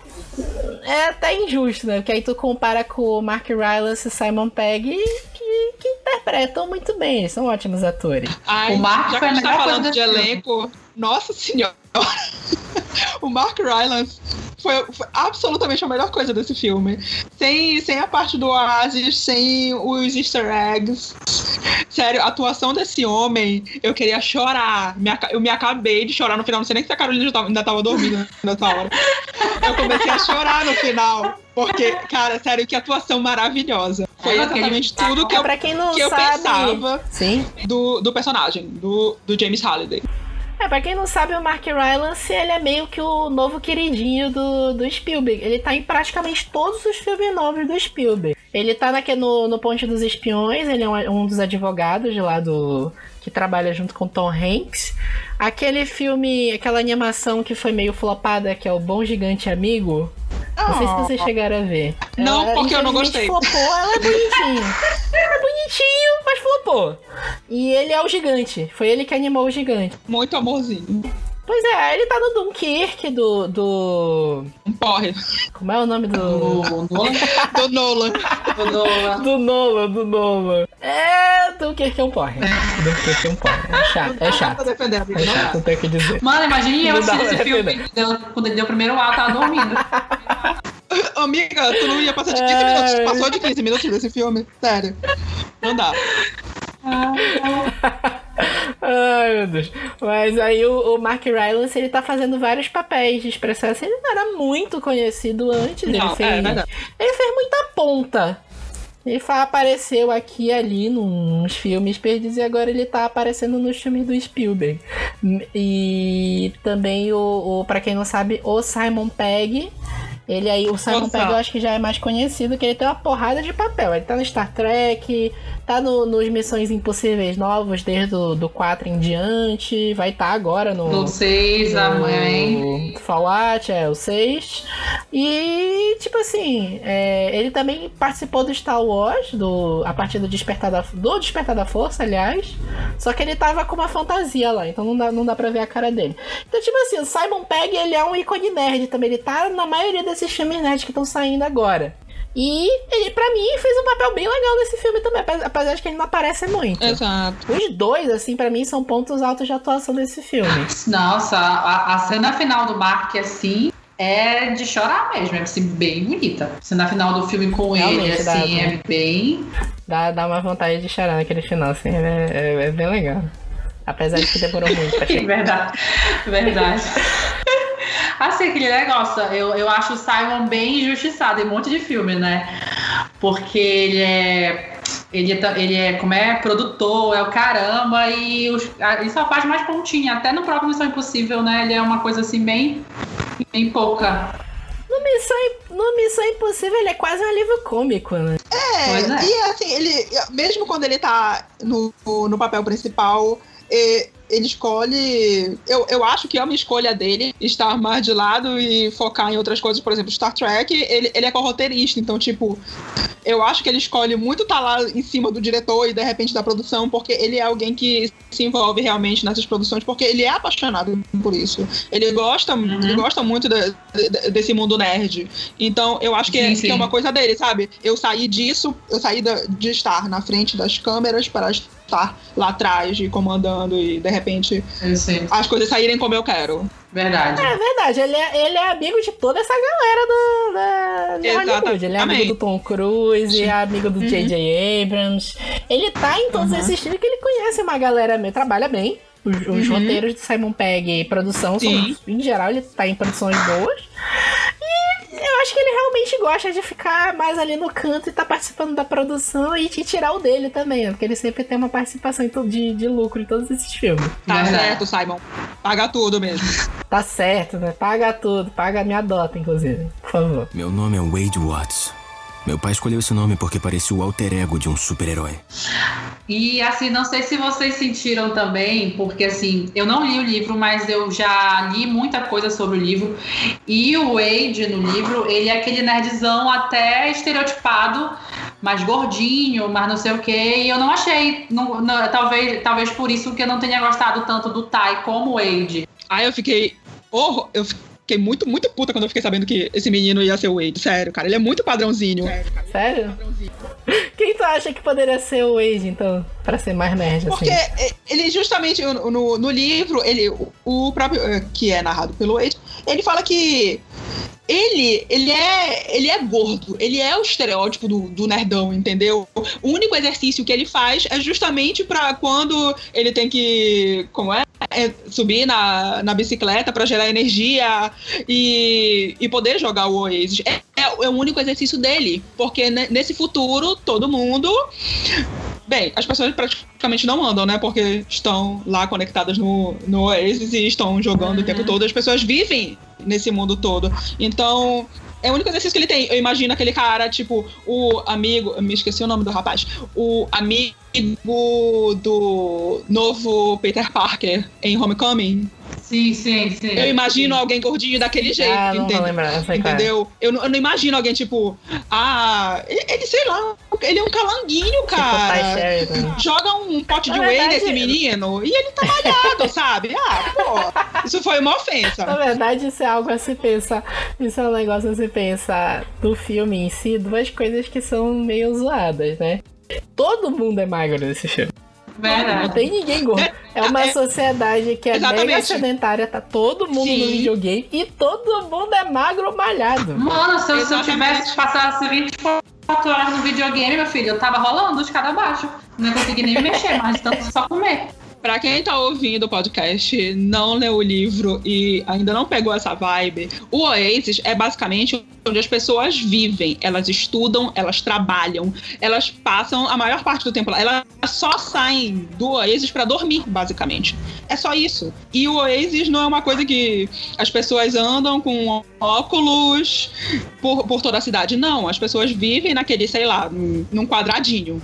[SPEAKER 1] é até injusto, né? Porque aí tu compara com o Mark Rylance e Simon Pegg que, que interpretam muito bem, eles são ótimos atores.
[SPEAKER 3] Ai, o Mark já que a gente tá falando de elenco, nossa senhora. o Mark Rylance foi, foi, absolutamente a melhor coisa desse filme. Sem, sem a parte do Oasis, sem os easter eggs. Sério, a atuação desse homem, eu queria chorar. eu me acabei de chorar no final. Não sei nem se a Carolina ainda tava dormindo nessa hora. Eu comecei a chorar no final. Porque, cara, sério, que atuação maravilhosa. Foi é, exatamente tudo que eu, que eu pensava
[SPEAKER 1] Sim.
[SPEAKER 3] Do, do personagem, do, do James Halliday.
[SPEAKER 1] É, pra quem não sabe, o Mark Rylance, ele é meio que o novo queridinho do, do Spielberg. Ele tá em praticamente todos os filmes novos do Spielberg. Ele tá naque, no, no Ponte dos Espiões, ele é um, um dos advogados lá do... que trabalha junto com Tom Hanks. Aquele filme, aquela animação que foi meio flopada, que é o Bom Gigante Amigo. Não sei se vocês chegaram a ver.
[SPEAKER 3] Não, ela, porque eu não gostei.
[SPEAKER 1] flopou, ela é bonitinho. é bonitinho, mas flopou. E ele é o gigante. Foi ele que animou o gigante.
[SPEAKER 3] Muito amorzinho.
[SPEAKER 1] Pois é, ele tá no Dunkirk do. do...
[SPEAKER 3] Porre.
[SPEAKER 1] Como é o nome do.
[SPEAKER 3] Do, do Nolan.
[SPEAKER 2] Do Nolan.
[SPEAKER 1] do Nolan, do Nolan. É, Dunkirk é um porre. Dunkirk é um porre. É chato. É chato. É chato, não tem o que dizer.
[SPEAKER 2] Mano, imagine eu assistindo esse filme quando ele deu o primeiro ato, tava dormindo.
[SPEAKER 3] Amiga, tu não ia passar de 15 minutos. Passou de 15 minutos desse filme. Sério. Não dá.
[SPEAKER 1] Ai, meu Deus. Mas aí o, o, Mark Rylance, ele tá fazendo vários papéis de expressão. Assim, ele não era muito conhecido antes. Não, ele, fez, é, ele fez muita ponta. Ele apareceu aqui e ali nos filmes perdidos e agora ele tá aparecendo nos filmes do Spielberg. E também o, o para quem não sabe, o Simon Pegg ele aí, o Simon Pegg eu acho que já é mais conhecido, que ele tem uma porrada de papel. Ele tá no Star Trek, tá no, nos Missões Impossíveis novos, desde o do 4 em diante. Vai estar tá agora no.
[SPEAKER 2] No 6, a mãe.
[SPEAKER 1] Fallout, é, o 6. E, tipo assim, é, ele também participou do Star Wars, do, a partir do Despertar da, do Despertar da Força, aliás. Só que ele tava com uma fantasia lá, então não dá, não dá pra ver a cara dele. Então, tipo assim, o Simon Pegg, ele é um ícone nerd também. Ele tá na maioria desses filmes nerds que estão saindo agora. E ele, pra mim, fez um papel bem legal nesse filme também, apesar de que ele não aparece muito.
[SPEAKER 3] Exato.
[SPEAKER 1] Os dois, assim, para mim, são pontos altos de atuação desse filme.
[SPEAKER 2] Nossa, a, a cena final do Mark, assim, é de chorar mesmo, é assim, bem bonita. A cena final do filme com Realmente, ele, assim, dá, é bem.
[SPEAKER 1] Dá, dá uma vontade de chorar naquele final, assim, é, é, é bem legal. Apesar de que demorou muito pra chegar.
[SPEAKER 2] verdade, verdade. Assim, aquele negócio, eu, eu acho o Simon bem injustiçado em um monte de filme, né? Porque ele é. Ele é, ele é, como é, produtor, é o caramba, e os, ele só faz mais pontinha. Até no próprio Missão Impossível, né? Ele é uma coisa assim, bem, bem pouca.
[SPEAKER 1] No Missão, no Missão Impossível, ele é quase um livro cômico, né?
[SPEAKER 3] É, é, e assim, ele, mesmo quando ele tá no, no papel principal, ele escolhe. Eu, eu acho que é uma escolha dele estar mais de lado e focar em outras coisas. Por exemplo, Star Trek, ele, ele é co-roteirista, então, tipo, eu acho que ele escolhe muito estar tá lá em cima do diretor e de repente da produção, porque ele é alguém que se envolve realmente nessas produções, porque ele é apaixonado por isso. Ele gosta, uhum. ele gosta muito de, de, desse mundo nerd. Então, eu acho que, sim, é, sim. que, é, uma coisa dele, sabe? Eu saí disso, eu saí de, de estar na frente das câmeras para estar lá atrás e comandando e de repente as coisas saírem como eu quero.
[SPEAKER 2] Verdade.
[SPEAKER 1] É verdade, ele é, ele é amigo de toda essa galera do, da, de Hollywood. Ele é amigo do Tom Cruise, é amigo do J.J. Uhum. Abrams. Ele tá em todos uhum. esses filmes que ele conhece uma galera, trabalha bem. Os, os uhum. roteiros de Simon Pegg e produção, são, em geral, ele tá em produções boas. E eu acho que ele realmente gosta de ficar mais ali no canto e tá participando da produção e de tirar o dele também, né? porque ele sempre tem uma participação de, de lucro em todos esses filmes.
[SPEAKER 3] Tá certo, Simon. Paga tudo mesmo.
[SPEAKER 1] Tá certo, né? Paga tudo. Paga minha dota, inclusive. Por favor.
[SPEAKER 4] Meu nome é Wade Watts. Meu pai escolheu esse nome porque parecia o alter ego de um super-herói.
[SPEAKER 2] E assim, não sei se vocês sentiram também, porque assim, eu não li o livro, mas eu já li muita coisa sobre o livro. E o Wade no livro, ele é aquele nerdzão até estereotipado, mais gordinho, mas não sei o quê. E eu não achei, não, não, talvez, talvez por isso que eu não tenha gostado tanto do Tai como o Wade.
[SPEAKER 3] Aí eu fiquei. Oh, eu fiquei fiquei muito, muito puta quando eu fiquei sabendo que esse menino ia ser o Wade. Sério, cara. Ele é muito padrãozinho.
[SPEAKER 1] Sério? Quem tu acha que poderia ser o Wade, então? Pra ser mais nerd,
[SPEAKER 3] assim? Porque ele justamente, no, no livro, ele, o próprio, eh, que é narrado pelo Wade, ele fala que ele, ele é, ele é gordo, ele é o estereótipo do, do nerdão, entendeu? O único exercício que ele faz é justamente para quando ele tem que, como é, é subir na, na bicicleta para gerar energia e, e poder jogar o Oasis. É, é, é o único exercício dele, porque nesse futuro todo mundo Bem, as pessoas praticamente não andam, né? Porque estão lá conectadas no, no Oasis e estão jogando uhum. o tempo todo. As pessoas vivem nesse mundo todo. Então, É o único exercício que ele tem. Eu imagino aquele cara, tipo, o amigo. Me esqueci o nome do rapaz. O amigo do novo Peter Parker em Homecoming.
[SPEAKER 2] Sim, sim, sim.
[SPEAKER 3] Eu imagino sim. alguém gordinho daquele jeito, ah, não entendeu? Lembrar, entendeu? Eu não, eu não, imagino alguém, tipo, ah, ele, ele, sei lá, ele é um calanguinho, tipo, cara. Tipo, Joga um pote de whey nesse menino e ele tá malhado, sabe? Ah, pô, isso foi uma ofensa.
[SPEAKER 1] Na verdade, isso é algo a se pensar. Isso é um negócio a se pensar do filme em si, duas coisas que são meio zoadas, né? Todo mundo é magro nesse filme. Verdade. Não tem ninguém gordo. É, é uma é, sociedade que é exatamente. mega sedentária, tá todo mundo Sim. no videogame e todo mundo é magro ou malhado.
[SPEAKER 2] Mano, se eu, se eu tivesse passasse 24 horas no videogame, meu filho, eu tava rolando de cada baixo. Não consegui nem mexer, mas tanto só comer.
[SPEAKER 3] Pra quem tá ouvindo o podcast, não leu o livro e ainda não pegou essa vibe, o Oasis é basicamente onde as pessoas vivem. Elas estudam, elas trabalham, elas passam a maior parte do tempo lá. Elas só saem do Oasis para dormir, basicamente. É só isso. E o Oasis não é uma coisa que as pessoas andam com óculos por, por toda a cidade. Não, as pessoas vivem naquele, sei lá, num quadradinho.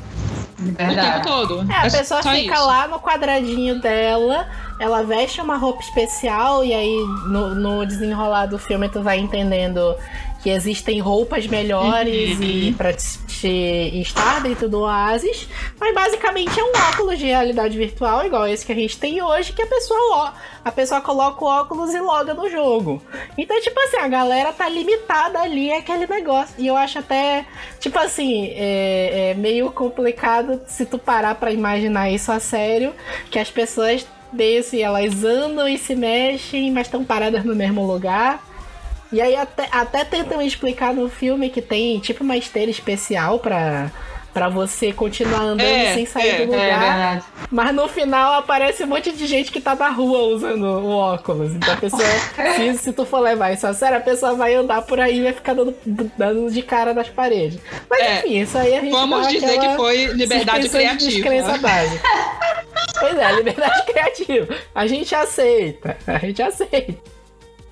[SPEAKER 2] Verdade. O tempo
[SPEAKER 1] todo. É, a pessoa fica isso. lá no quadradinho dela, ela veste uma roupa especial, e aí no, no desenrolar do filme tu vai entendendo que existem roupas melhores uhum. e para estar dentro do Oasis, mas basicamente é um óculos de realidade virtual igual esse que a gente tem hoje, que a pessoa a pessoa coloca o óculos e loga no jogo. Então, tipo assim, a galera tá limitada ali aquele negócio. E eu acho até, tipo assim, é, é meio complicado se tu parar para imaginar isso a sério, que as pessoas desse, elas andam e se mexem, mas estão paradas no mesmo lugar. E aí até, até tentam explicar no filme que tem tipo uma esteira especial pra, pra você continuar andando é, sem sair é, do é lugar. É mas no final aparece um monte de gente que tá na rua usando o óculos. Então a pessoa, se, se tu for levar isso a sério, a pessoa vai andar por aí e vai ficar dando, dando de cara nas paredes. Mas é, enfim, isso aí a gente
[SPEAKER 3] Vamos dizer que foi liberdade criativa. De descrença
[SPEAKER 1] básica. pois é, liberdade criativa. A gente aceita. A gente aceita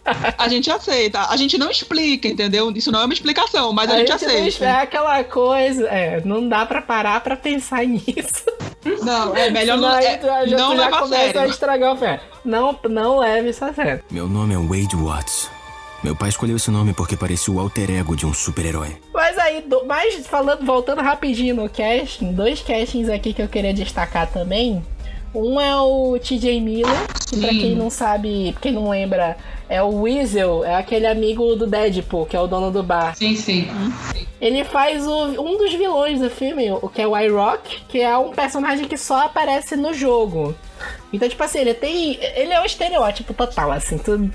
[SPEAKER 3] a gente aceita. A gente não explica, entendeu? Isso não é uma explicação, mas a, a gente, gente aceita.
[SPEAKER 1] É aquela coisa, é, não dá para parar para pensar nisso.
[SPEAKER 3] Não, é melhor não, é, já, não já começa a,
[SPEAKER 1] a estragar o pé. Não, não leve isso a sério.
[SPEAKER 4] Meu nome é Wade Watts. Meu pai escolheu esse nome porque parecia o alter ego de um super-herói.
[SPEAKER 1] Mas aí, do, mais falando, voltando rapidinho no casting, dois castings aqui que eu queria destacar também. Um é o TJ Miller, que pra quem não sabe, quem não lembra, é o Weasel, é aquele amigo do Deadpool, que é o dono do bar.
[SPEAKER 2] Sim, sim.
[SPEAKER 1] Ele faz o, um dos vilões do filme, o que é o iRock, que é um personagem que só aparece no jogo. Então, tipo assim, ele tem. Ele é o estereótipo total, assim. Tu,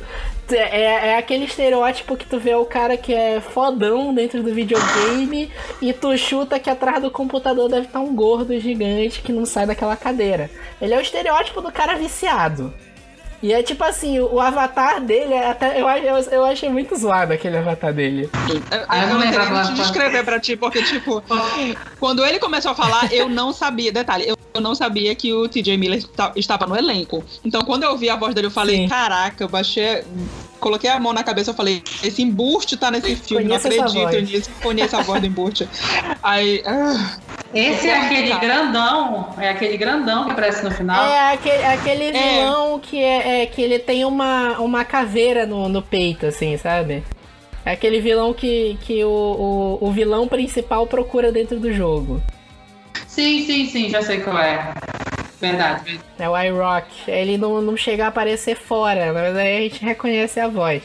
[SPEAKER 1] é, é aquele estereótipo que tu vê o cara que é fodão dentro do videogame e tu chuta que atrás do computador deve estar um gordo gigante que não sai daquela cadeira. Ele é o estereótipo do cara viciado. E é tipo assim, o avatar dele, é até, eu, eu, eu achei muito zoado aquele avatar dele.
[SPEAKER 3] Eu, eu não queria te descrever pra ti, porque, tipo, quando ele começou a falar, eu não sabia. Detalhe, eu, eu não sabia que o TJ Miller estava no elenco. Então, quando eu vi a voz dele, eu falei: Sim. caraca, eu baixei. Coloquei a mão na cabeça e falei: esse embuste tá nesse filme, Conheço não acredito nisso. Conheço a voz do embuste. Aí.
[SPEAKER 2] Ah, esse é aquele grandão, é aquele grandão que aparece no final.
[SPEAKER 1] É aquele, aquele é. vilão que é, é, que ele tem uma, uma caveira no, no peito, assim, sabe? É aquele vilão que, que o, o, o vilão principal procura dentro do jogo.
[SPEAKER 2] Sim, sim, sim, já sei qual é. Verdade. É
[SPEAKER 1] o iRock. Ele não, não chega a aparecer fora, mas aí a gente reconhece a voz.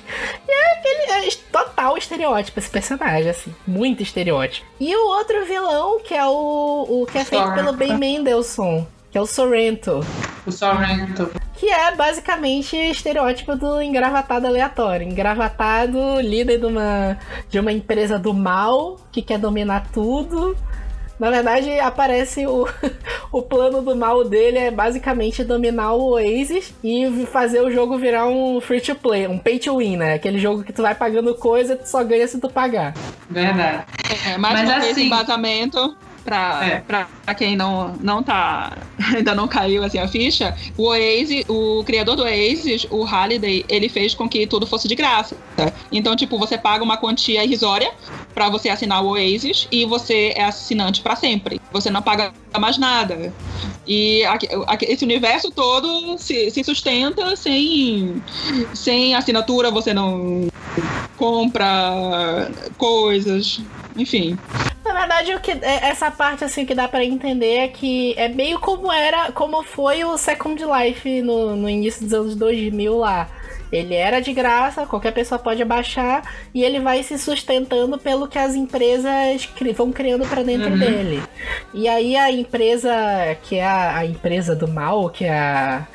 [SPEAKER 1] E é aquele é total estereótipo esse personagem, assim. Muito estereótipo. E o outro vilão, que é o, o que é feito Sorrento. pelo Ben Mendelssohn, que é o Sorrento.
[SPEAKER 2] O Sorrento.
[SPEAKER 1] Que é basicamente estereótipo do engravatado aleatório. Engravatado, líder de uma, de uma empresa do mal, que quer dominar tudo na verdade, aparece o, o plano do mal dele é basicamente dominar o Oasis e fazer o jogo virar um free to play, um pay to win, né? Aquele jogo que tu vai pagando coisa e tu só ganha se tu pagar.
[SPEAKER 2] Verdade.
[SPEAKER 3] É, mais Mas uma assim... vez embasamento pra, é. Pra, pra quem não, não tá. ainda não caiu assim a ficha, o Oasis, o criador do Oasis, o Halliday, ele fez com que tudo fosse de graça. Então, tipo, você paga uma quantia irrisória para você assinar o Oasis e você é assinante para sempre. Você não paga mais nada. E esse universo todo se, se sustenta sem, sem assinatura, você não compra coisas, enfim.
[SPEAKER 1] Na verdade, o que é, essa parte assim que dá para entender é que é meio como era, como foi o Second Life no, no início dos anos 2000 lá. Ele era de graça, qualquer pessoa pode baixar e ele vai se sustentando pelo que as empresas vão criando para dentro uhum. dele. E aí a empresa, que é a, a, empresa do mal, que é a.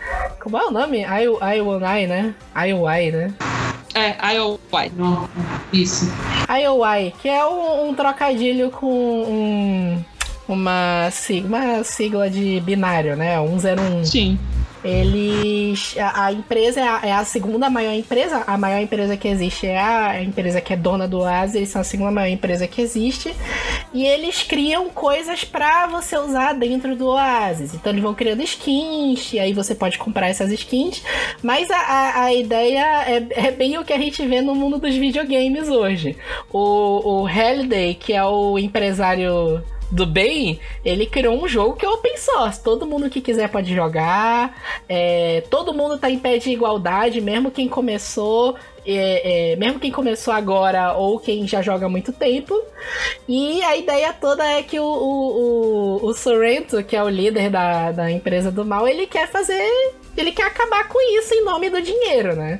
[SPEAKER 1] Como é o nome? IOI, né? IOI, né?
[SPEAKER 3] É, IOI.
[SPEAKER 2] Isso.
[SPEAKER 1] IOI, que é um, um trocadilho com um, uma, sigla, uma sigla de binário, né? 101.
[SPEAKER 3] Sim.
[SPEAKER 1] Eles. A, a empresa é a, é a, segunda maior empresa. A maior empresa que existe é a, empresa que é dona do Oasis. Eles são a segunda maior empresa que existe. E eles criam coisas para você usar dentro do Oasis. Então eles vão criando skins. E aí você pode comprar essas skins. Mas a, a, a ideia é, é, bem o que a gente vê no mundo dos videogames hoje. O, o Halliday, que é o empresário do bem, ele criou um jogo que é open source. Todo mundo que quiser pode jogar. É, todo mundo tá em pé de igualdade, mesmo quem começou. É, é, mesmo quem começou agora ou quem já joga há muito tempo. E a ideia toda é que o, o, o, o Sorrento, que é o líder da, da empresa do mal, ele quer fazer ele quer acabar com isso em nome do dinheiro, né?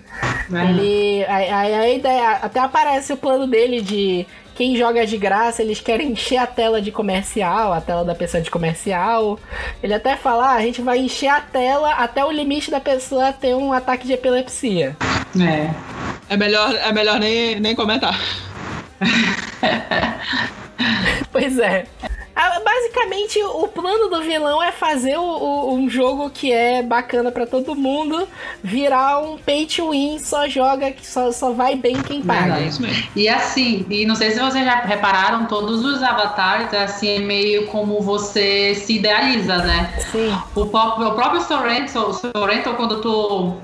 [SPEAKER 1] Ele. A, a, ideia. Até aparece o plano dele de quem joga de graça, eles querem encher a tela de comercial, a tela da pessoa de comercial. Ele até fala, ah, a gente vai encher a tela até o limite da pessoa ter um ataque de epilepsia.
[SPEAKER 3] É. É melhor, é melhor nem, nem comentar.
[SPEAKER 1] pois é. Ah, basicamente, o plano do vilão é fazer o, o, um jogo que é bacana para todo mundo virar um pay to win, só joga, que só, só vai bem quem paga.
[SPEAKER 2] É isso mesmo. E assim, e não sei se vocês já repararam, todos os avatares, assim, é meio como você se idealiza, né?
[SPEAKER 1] Sim.
[SPEAKER 2] O, próprio, o próprio Sorrento, Sorrento, quando tu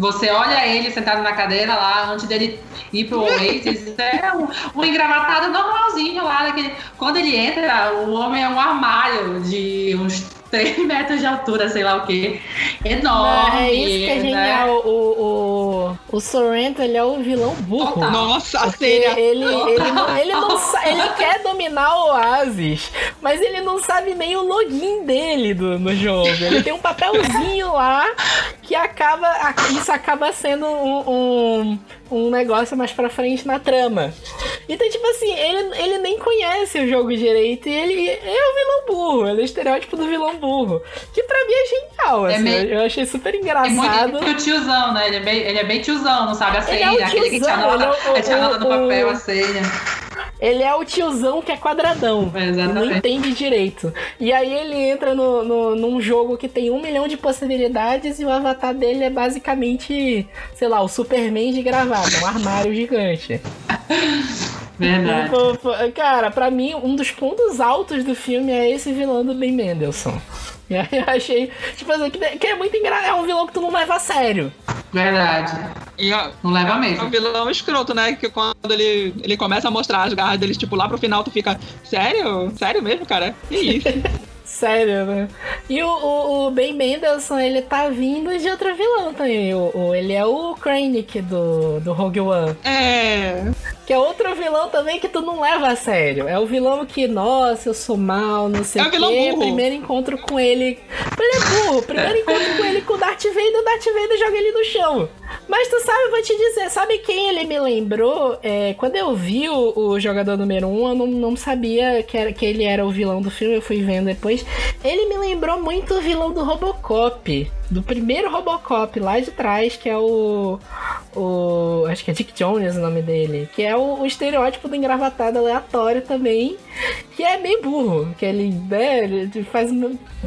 [SPEAKER 2] você olha ele sentado na cadeira lá, antes dele ir pro Oasis, é um, um engravatado normalzinho lá. Daquele... Quando ele entra, o homem é um armário de uns 3 metros de altura, sei lá o que. Enorme.
[SPEAKER 1] É isso que é genial. Né? O, o, o Sorrento, ele é o vilão burro.
[SPEAKER 3] Nossa,
[SPEAKER 1] a Ele, ele, não, ele, não, ele quer dominar o Oasis, mas ele não sabe nem o login dele do, no jogo. Ele tem um papelzinho lá que acaba. Isso acaba sendo um, um um negócio mais pra frente na trama. Então, tipo assim, ele, ele nem conhece o jogo direito e ele é o vilão burro, ele é o estereótipo do vilão burro. Que pra mim é genial, é assim, meio... eu achei super engraçado.
[SPEAKER 2] É muito tiozão, né? Ele é bem, ele é bem tiozão, não sabe a senha, é aquele que te anota, é o, te anota no papel a senha.
[SPEAKER 1] Ele é o tiozão que é quadradão. Exatamente. Não entende direito. E aí ele entra no, no, num jogo que tem um milhão de possibilidades e o avatar dele é basicamente, sei lá, o Superman de gravata, um armário gigante.
[SPEAKER 2] Verdade.
[SPEAKER 1] Cara, pra mim, um dos pontos altos do filme é esse vilão do Ben Mendelssohn. E aí eu achei, tipo assim, que é muito engraçado. É um vilão que tu não leva a sério.
[SPEAKER 2] Verdade. E, ó, não leva mesmo.
[SPEAKER 3] É um vilão escroto, né? Que quando ele, ele começa a mostrar as garras deles, tipo, lá pro final tu fica, sério? Sério mesmo, cara? Que isso?
[SPEAKER 1] Sério, né? E o, o, o, Ben Mendelssohn, ele tá vindo de outro vilão também. O, o, ele é o Krennic do, do Rogue One.
[SPEAKER 3] É.
[SPEAKER 1] Que é outro vilão também que tu não leva a sério. É o vilão que, nossa, eu sou mal, não sei é o quê. Primeiro encontro com ele. Ele é burro. Primeiro encontro com ele com o Darth Vader, o Darth Vader joga ele no chão. Mas tu sabe, eu vou te dizer, sabe quem ele me lembrou? É, quando eu vi o, o jogador número 1, um, eu não, não sabia que, era, que ele era o vilão do filme, eu fui vendo depois. Ele me lembrou muito o vilão do Robocop do primeiro Robocop lá de trás, que é o. o acho que é Dick Jones o nome dele. Que é o, o estereótipo do engravatado aleatório também. Que é meio burro. Que ele, né, ele faz.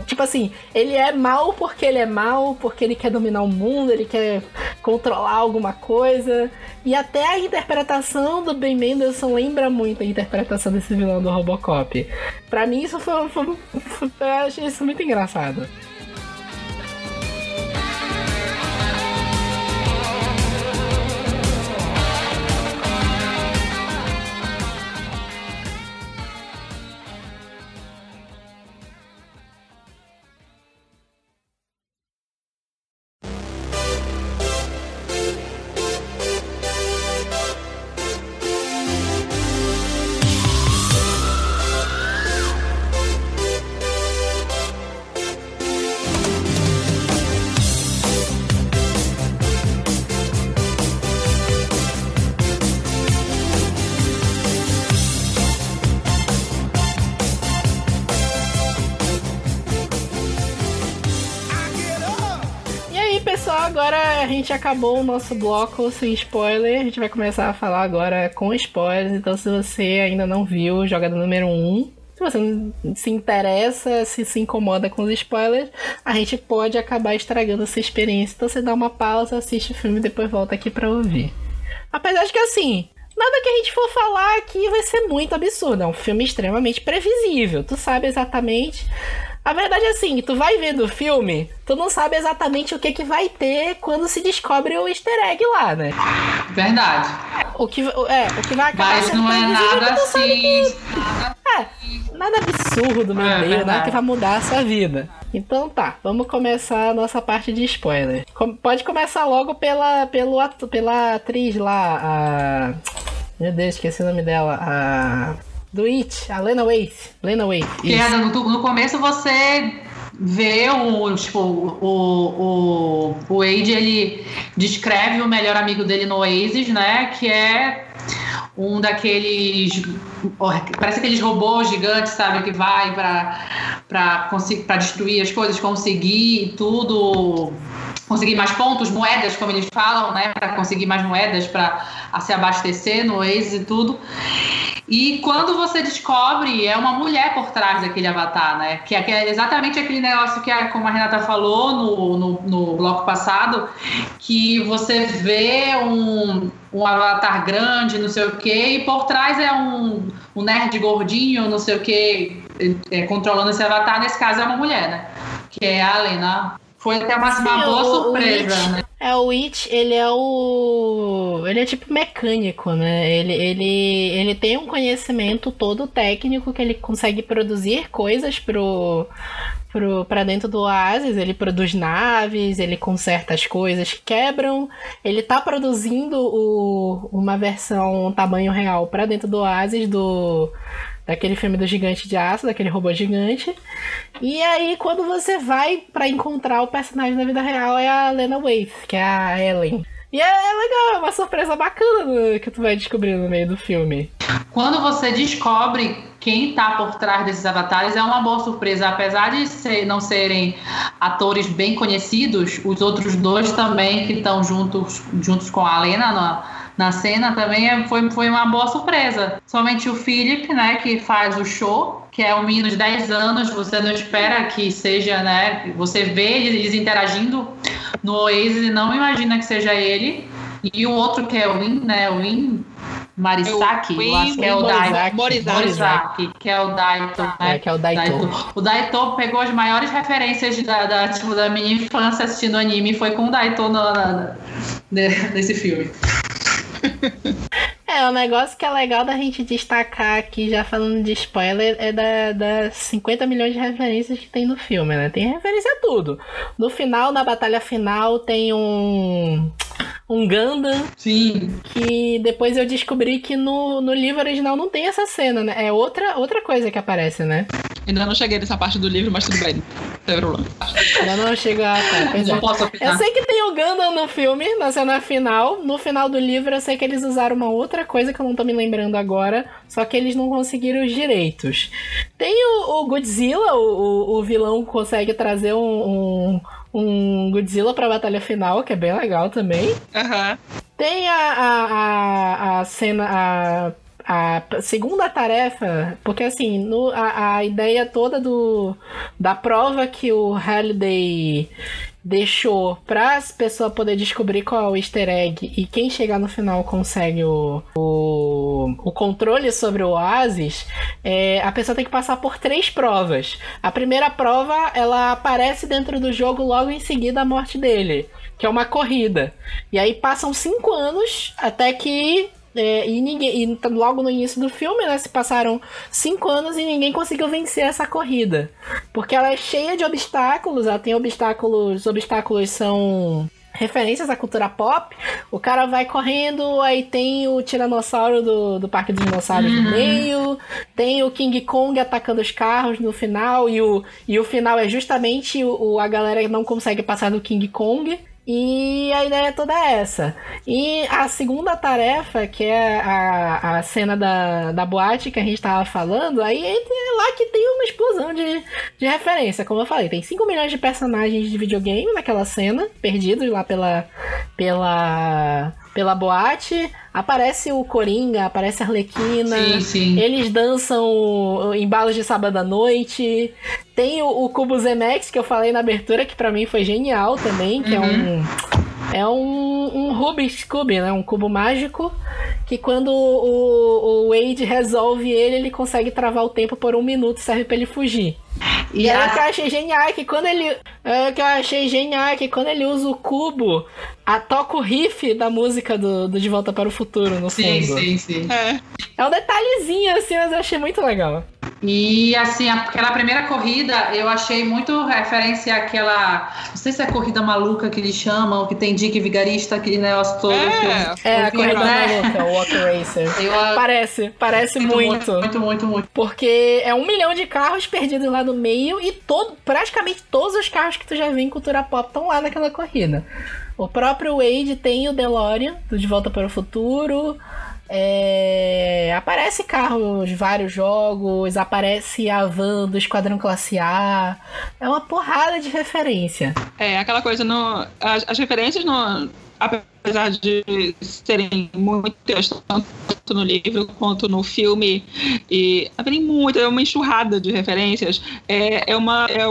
[SPEAKER 1] Tipo assim, ele é mal porque ele é mal, porque ele quer dominar o mundo, ele quer controlar alguma coisa. E até a interpretação do Ben Mendelsohn lembra muito a interpretação desse vilão do Robocop. Pra mim, isso foi, foi, foi eu achei isso muito engraçado. Acabou o nosso bloco sem spoiler. A gente vai começar a falar agora com spoilers. Então, se você ainda não viu Jogada número 1, se você não se interessa, se se incomoda com os spoilers, a gente pode acabar estragando essa experiência. Então, você dá uma pausa, assiste o filme e depois volta aqui pra ouvir. Apesar de que, assim, nada que a gente for falar aqui vai ser muito absurdo. É um filme extremamente previsível. Tu sabe exatamente a verdade é assim, tu vai vendo o filme, tu não sabe exatamente o que, que vai ter quando se descobre o easter egg lá, né?
[SPEAKER 2] Verdade.
[SPEAKER 1] O que, é, o que vai acabar
[SPEAKER 2] Mas não é nada assim... Que...
[SPEAKER 1] É, nada absurdo, meu é, Deus, nada que vai mudar a sua vida. Então tá, vamos começar a nossa parte de spoiler. pode começar logo pela, pelo, pela atriz lá, a... Meu Deus, esqueci o nome dela. A do It, a Lena Waithe. Lena Waithe.
[SPEAKER 2] No, no começo você vê o, tipo, o, o, o Wade, ele descreve o melhor amigo dele no Oasis, né? Que é um daqueles. Parece aqueles robôs gigantes, sabe? Que vai para destruir as coisas, conseguir tudo conseguir mais pontos, moedas, como eles falam, né, para conseguir mais moedas para se abastecer no Waze e tudo. E quando você descobre, é uma mulher por trás daquele avatar, né? Que é exatamente aquele negócio que, como a Renata falou no, no, no bloco passado, que você vê um, um avatar grande, não sei o quê, e por trás é um, um nerd gordinho, não sei o quê, é, controlando esse avatar. Nesse caso é uma mulher, né? Que é a Lena foi até uma, Sim, uma boa o, surpresa, o né?
[SPEAKER 1] É, o It, ele é o. Ele é tipo mecânico, né? Ele, ele, ele tem um conhecimento todo técnico que ele consegue produzir coisas pro, pro, pra dentro do Oasis. Ele produz naves, ele conserta as coisas que quebram. Ele tá produzindo o, uma versão tamanho real para dentro do Oasis do daquele filme do gigante de aço, daquele robô gigante. E aí, quando você vai para encontrar o personagem da vida real, é a Lena Waithe, que é a Ellen. E é, é legal, é uma surpresa bacana que tu vai descobrir no meio do filme.
[SPEAKER 2] Quando você descobre quem tá por trás desses avatares, é uma boa surpresa. Apesar de ser, não serem atores bem conhecidos, os outros dois também que estão juntos, juntos com a Lena na, na cena também é, foi, foi uma boa surpresa. Somente o Philip, né, que faz o show, que é um menino de 10 anos, você não espera que seja, né, você vê eles interagindo no Oasis e não imagina que seja ele. E o outro que é o Win, né, o Win Marisaki, eu acho que é o Daito. Morizaki, que é o Daito, né?
[SPEAKER 1] É, que é o Daito. Daito.
[SPEAKER 2] O Daito pegou as maiores referências da, da, tipo, da minha infância assistindo anime e foi com o Daito no, na, nesse filme.
[SPEAKER 1] É, o negócio que é legal da gente destacar aqui, já falando de spoiler, é da, das 50 milhões de referências que tem no filme, né? Tem referência a tudo. No final, na batalha final, tem um. Um Gundam.
[SPEAKER 2] Sim.
[SPEAKER 1] Que depois eu descobri que no, no livro original não tem essa cena, né? É outra, outra coisa que aparece, né?
[SPEAKER 3] Ainda não cheguei nessa parte do livro, mas tudo bem.
[SPEAKER 1] Ainda não chegou a tá,
[SPEAKER 2] não posso opinar.
[SPEAKER 1] Eu sei que tem o Gundam no filme, na cena final. No final do livro, eu sei que eles usaram uma outra coisa que eu não tô me lembrando agora. Só que eles não conseguiram os direitos. Tem o, o Godzilla, o, o, vilão consegue trazer um, um um Godzilla pra batalha final, que é bem legal também.
[SPEAKER 3] Uhum.
[SPEAKER 1] Tem a, a, a, a cena, a a segunda tarefa, porque assim, no, a, a ideia toda do, da prova que o Halliday deixou pra pessoa poder descobrir qual é o easter egg e quem chegar no final consegue o, o, o controle sobre o Oasis, é, a pessoa tem que passar por três provas. A primeira prova, ela aparece dentro do jogo logo em seguida a morte dele, que é uma corrida. E aí passam cinco anos até que é, e ninguém. E logo no início do filme, né? Se passaram cinco anos e ninguém conseguiu vencer essa corrida. Porque ela é cheia de obstáculos, ela tem obstáculos. Os obstáculos são referências à cultura pop. O cara vai correndo, aí tem o Tiranossauro do, do Parque dos Dinossauros uhum. no meio, tem o King Kong atacando os carros no final, e o, e o final é justamente o, a galera não consegue passar do King Kong. E a ideia é toda essa. E a segunda tarefa, que é a, a cena da, da boate que a gente tava falando, aí é lá que tem uma explosão de, de referência. Como eu falei, tem 5 milhões de personagens de videogame naquela cena, perdidos lá pela, pela, pela boate. Aparece o Coringa, aparece a Arlequina.
[SPEAKER 2] Sim, sim.
[SPEAKER 1] Eles dançam em balas de sábado à noite. Tem o, o Cubo Zemex, que eu falei na abertura, que para mim foi genial também, que é uhum. é um. É um, um Rubik's Cube, né? Um cubo mágico que quando o, o Wade resolve ele, ele consegue travar o tempo por um minuto, serve para ele fugir. E, aí a... que eu achei genial é que quando ele. É, que eu achei genial é que quando ele usa o cubo, a, toca o riff da música do, do De Volta para o Futuro no
[SPEAKER 2] sim,
[SPEAKER 1] fundo.
[SPEAKER 2] Sim, sim, sim.
[SPEAKER 1] É. é um detalhezinho, assim, mas eu achei muito legal.
[SPEAKER 2] E assim, aquela primeira corrida eu achei muito referência àquela. Não sei se é corrida maluca que eles chamam, que tem Dick Vigarista, aquele negócio todo.
[SPEAKER 1] É,
[SPEAKER 2] que,
[SPEAKER 1] é a corrida né? maluca, o Walk Racer. Eu, parece, parece muito,
[SPEAKER 2] muito. Muito, muito, muito.
[SPEAKER 1] Porque é um milhão de carros perdidos lá no meio e todo, praticamente todos os carros que tu já viu em cultura pop estão lá naquela corrida. O próprio Wade tem o DeLorean, do De Volta para o Futuro. É... Aparece carro de vários jogos, aparece a van do Esquadrão Classe A. É uma porrada de referência.
[SPEAKER 3] É, aquela coisa, no, as, as referências no, apesar de serem muitas, tanto no livro quanto no filme, e haverem muita, é uma enxurrada de referências, é, é, uma, é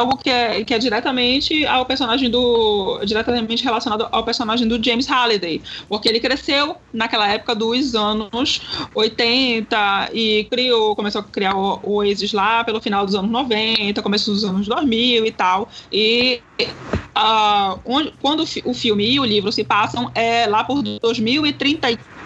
[SPEAKER 3] algo que é, que é diretamente ao personagem do. diretamente relacionado ao personagem do James Halliday. Porque ele cresceu naquela época dos anos 80 e criou, começou a criar o, Oasis lá pelo final dos anos 90, começo dos anos 2000 e tal. E uh, onde, quando o filme e o livro se passam é lá por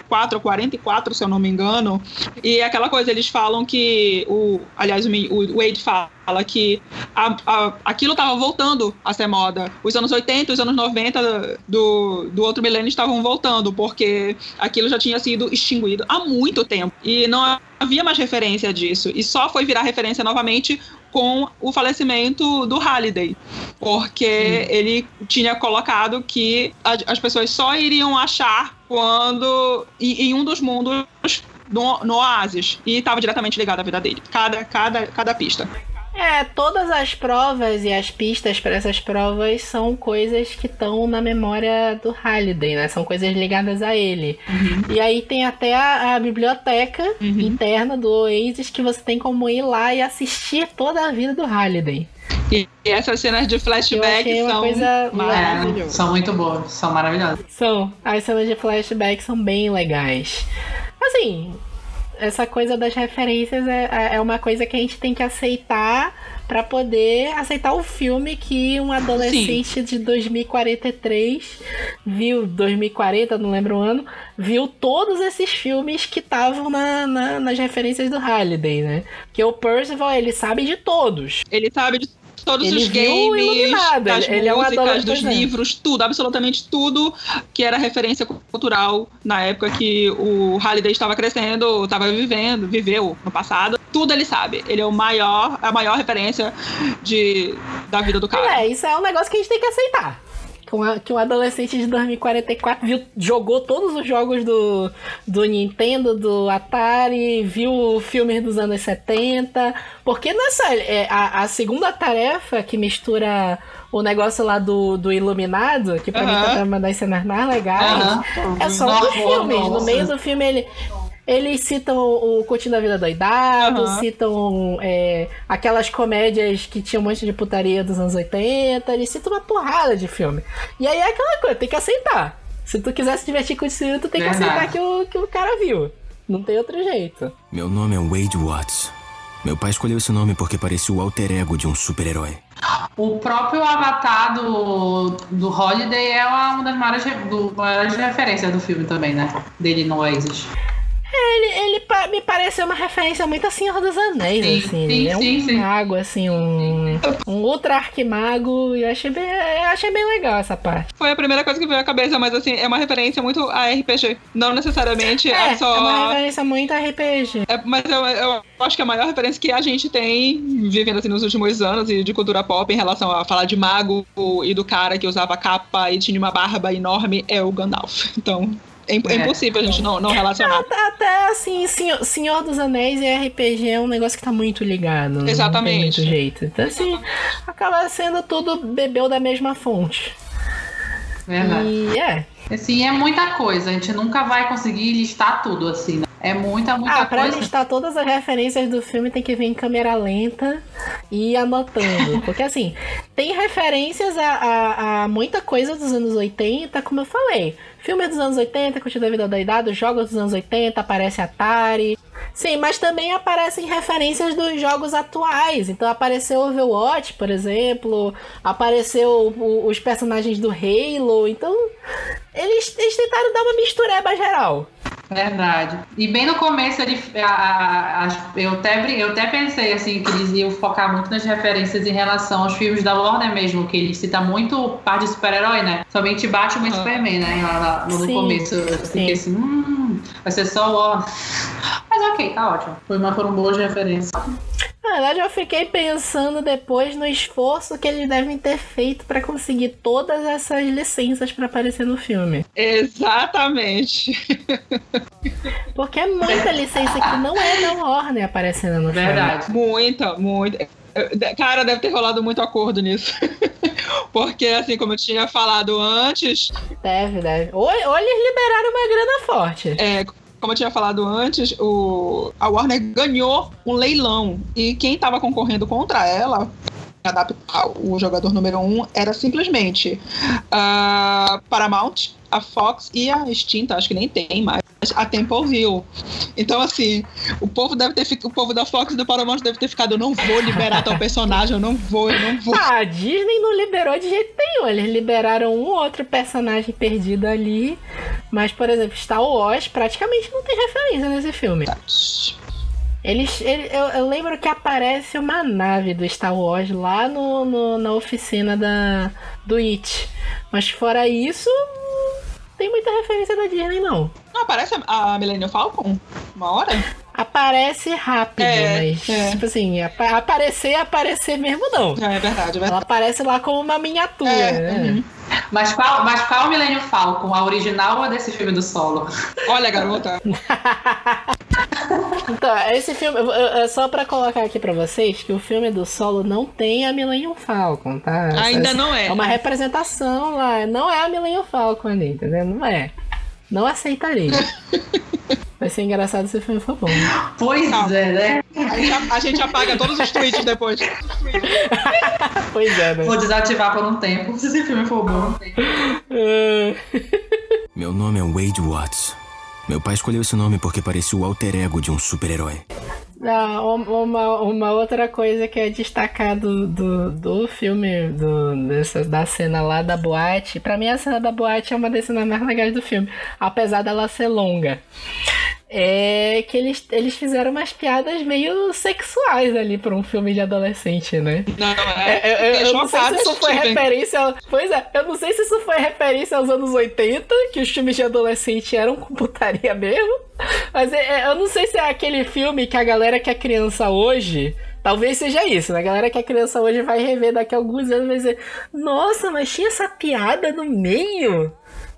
[SPEAKER 3] 2034 ou 44, se eu não me engano. E é aquela coisa, eles falam que o, aliás, o Wade fala que a, a, aquilo estava voltando a ser moda. Os anos 80, os anos 90 do, do outro milênio estavam voltando, porque aquilo já tinha sido extinguido há muito tempo. E não havia mais referência disso. E só foi virar referência novamente com o falecimento do Halliday, porque hum. ele tinha colocado que as pessoas só iriam achar quando em, em um dos mundos no, no Oasis e estava diretamente ligado à vida dele, cada, cada, cada pista.
[SPEAKER 1] É, todas as provas e as pistas para essas provas são coisas que estão na memória do Halliday, né? São coisas ligadas a ele. Uhum. E aí tem até a, a biblioteca uhum. interna do Oasis que você tem como ir lá e assistir toda a vida do Halliday.
[SPEAKER 3] E essas cenas de flashback são.
[SPEAKER 2] É, são muito boas, são maravilhosas.
[SPEAKER 1] São. As cenas de flashback são bem legais. Assim, essa coisa das referências é, é, é uma coisa que a gente tem que aceitar para poder aceitar o filme que um adolescente Sim. de 2043 viu, 2040, não lembro o ano, viu todos esses filmes que estavam na, na, nas referências do Halliday, né? Porque o Percival, ele sabe de todos.
[SPEAKER 3] Ele sabe de todos ele os games, das ele músicas, é dos livros, tudo, absolutamente tudo que era referência cultural na época que o Halliday estava crescendo, estava vivendo, viveu no passado. Tudo ele sabe. Ele é o maior, a maior referência de, da vida do cara.
[SPEAKER 1] É, isso é um negócio que a gente tem que aceitar que um adolescente de 2044 viu, jogou todos os jogos do, do Nintendo, do Atari, viu filmes dos anos 70. Porque nessa. É, a, a segunda tarefa que mistura o negócio lá do, do Iluminado, que pra uhum. mim tá uma das cenas mais legais, uhum. é só um dos filmes. No meio do filme ele eles citam o Curtindo a Vida Doidado, uhum. citam é, aquelas comédias que tinham um monte de putaria dos anos 80, eles citam uma porrada de filme. E aí é aquela coisa, tem que aceitar. Se tu quiser se divertir com isso, tu tem que aceitar que o, que o cara viu. Não tem outro jeito.
[SPEAKER 4] Meu nome é Wade Watts. Meu pai escolheu esse nome porque parecia o alter ego de um super-herói.
[SPEAKER 2] O próprio avatar do, do Holiday é uma das maiores, do, maiores referências do filme também, né? Dele no Oasis.
[SPEAKER 1] Ele, ele me pareceu uma referência muito assim ao dos Anéis, sim, assim. Sim, é um sim, mago, assim, um, um ultra arquimago. E eu achei, bem, eu achei bem legal essa parte.
[SPEAKER 3] Foi a primeira coisa que veio à cabeça, mas assim, é uma referência muito a RPG. Não necessariamente
[SPEAKER 1] é,
[SPEAKER 3] é só.
[SPEAKER 1] É uma referência muito a RPG.
[SPEAKER 3] É, mas eu, eu acho que a maior referência que a gente tem, vivendo assim nos últimos anos, e de cultura pop em relação a falar de mago e do cara que usava capa e tinha uma barba enorme, é o Gandalf. Então. É, é, impossível a gente não, não relacionar.
[SPEAKER 1] Até, até, assim, Senhor, Senhor dos Anéis e RPG é um negócio que tá muito ligado.
[SPEAKER 3] Exatamente.
[SPEAKER 1] Muito jeito. Então, assim, acaba sendo tudo bebeu da mesma fonte.
[SPEAKER 2] Verdade.
[SPEAKER 1] E é.
[SPEAKER 2] Assim, é muita coisa. A gente nunca vai conseguir listar tudo, assim, né? É muita, muita
[SPEAKER 1] ah,
[SPEAKER 2] pra
[SPEAKER 1] coisa. listar todas as referências do filme tem que vir em câmera lenta e ir anotando. Porque assim, tem referências a, a, a, muita coisa dos anos 80, como eu falei. Filme dos anos 80, Curtida a Vida da Idade, jogos dos anos 80, aparece Atari. Sim, mas também aparecem referências dos jogos atuais. Então apareceu Overwatch, por exemplo, apareceu os personagens do Halo. Então eles, eles tentaram dar uma mistureba geral.
[SPEAKER 2] Verdade. E bem no começo ele, a, a, eu, até, eu até pensei assim que eles iam focar muito nas referências em relação aos filmes da Warner mesmo, que ele cita muito parte de super-herói, né? Somente Batman e Superman, né? Lá, no, começo eu fiquei assim, hum, vai ser só o Warner. Mas ok, tá ótimo. Foi uma, foram boas referências.
[SPEAKER 1] Na verdade, eu fiquei pensando depois no esforço que eles devem ter feito para conseguir todas essas licenças para aparecer no filme.
[SPEAKER 3] Exatamente.
[SPEAKER 1] Porque é muita licença que não é da Warner aparecendo no
[SPEAKER 2] Verdade.
[SPEAKER 1] filme.
[SPEAKER 3] Muita, muita. Cara, deve ter rolado muito acordo nisso. Porque, assim, como eu tinha falado antes.
[SPEAKER 1] Deve, deve. Ou, ou eles liberaram uma grana forte.
[SPEAKER 3] É, como eu tinha falado antes, o, a Warner ganhou um leilão. E quem estava concorrendo contra ela adaptar o jogador número um era simplesmente a Paramount, a Fox e a extinta, acho que nem tem mais, a Templeville. Então, assim, o povo deve ter o povo da Fox e do Paramount deve ter ficado, eu não vou liberar tal personagem, eu não vou, eu não vou.
[SPEAKER 1] Ah, a Disney não liberou de jeito nenhum. Eles liberaram um outro personagem perdido ali. Mas, por exemplo, Star Wars praticamente não tem referência nesse filme. Eles, ele, eu, eu, lembro que aparece uma nave do Star Wars lá no, no, na oficina da, do It. Mas fora isso, tem muita referência da Disney, não.
[SPEAKER 3] Não aparece a, a Millennium Falcon? Uma hora?
[SPEAKER 1] Aparece rápido, é, mas, é. tipo assim, ap aparecer, aparecer mesmo não.
[SPEAKER 3] É, é verdade, é verdade.
[SPEAKER 1] Ela aparece lá como uma miniatura. É, né? uhum.
[SPEAKER 2] Mas qual, mas qual Millennium Falcon? A original ou a desse filme do solo?
[SPEAKER 3] Olha, garota.
[SPEAKER 1] então, esse filme, é só pra colocar aqui pra vocês que o filme do solo não tem a Millennium Falcon, tá?
[SPEAKER 3] Ainda não é.
[SPEAKER 1] É uma representação lá. Não é a Millennium Falcon ali, entendeu? Não é. Não aceitarei. Vai ser engraçado se o filme for bom.
[SPEAKER 2] Pois é, né?
[SPEAKER 3] A gente, a gente apaga todos os tweets depois.
[SPEAKER 1] pois é, né?
[SPEAKER 2] Vou desativar por um tempo, se esse filme for bom.
[SPEAKER 4] Meu nome é Wade Watts. Meu pai escolheu esse nome porque parecia o alter ego de um super-herói.
[SPEAKER 1] Uma, uma outra coisa que é destacar do, do, do filme, do, dessa, da cena lá da boate. Pra mim, a cena da boate é uma das cenas mais legais do filme, apesar dela ser longa é que eles, eles fizeram umas piadas meio sexuais ali pra um filme de adolescente, né?
[SPEAKER 3] Não, é. é, é
[SPEAKER 1] eu, não sei se isso foi referência. Pois é, eu não sei se isso foi referência aos anos 80, que os filmes de adolescente eram com putaria mesmo. Mas é, é, eu não sei se é aquele filme que a galera que é criança hoje. Talvez seja isso, né? A galera que é criança hoje vai rever daqui a alguns anos e vai dizer: Nossa, mas tinha essa piada no meio?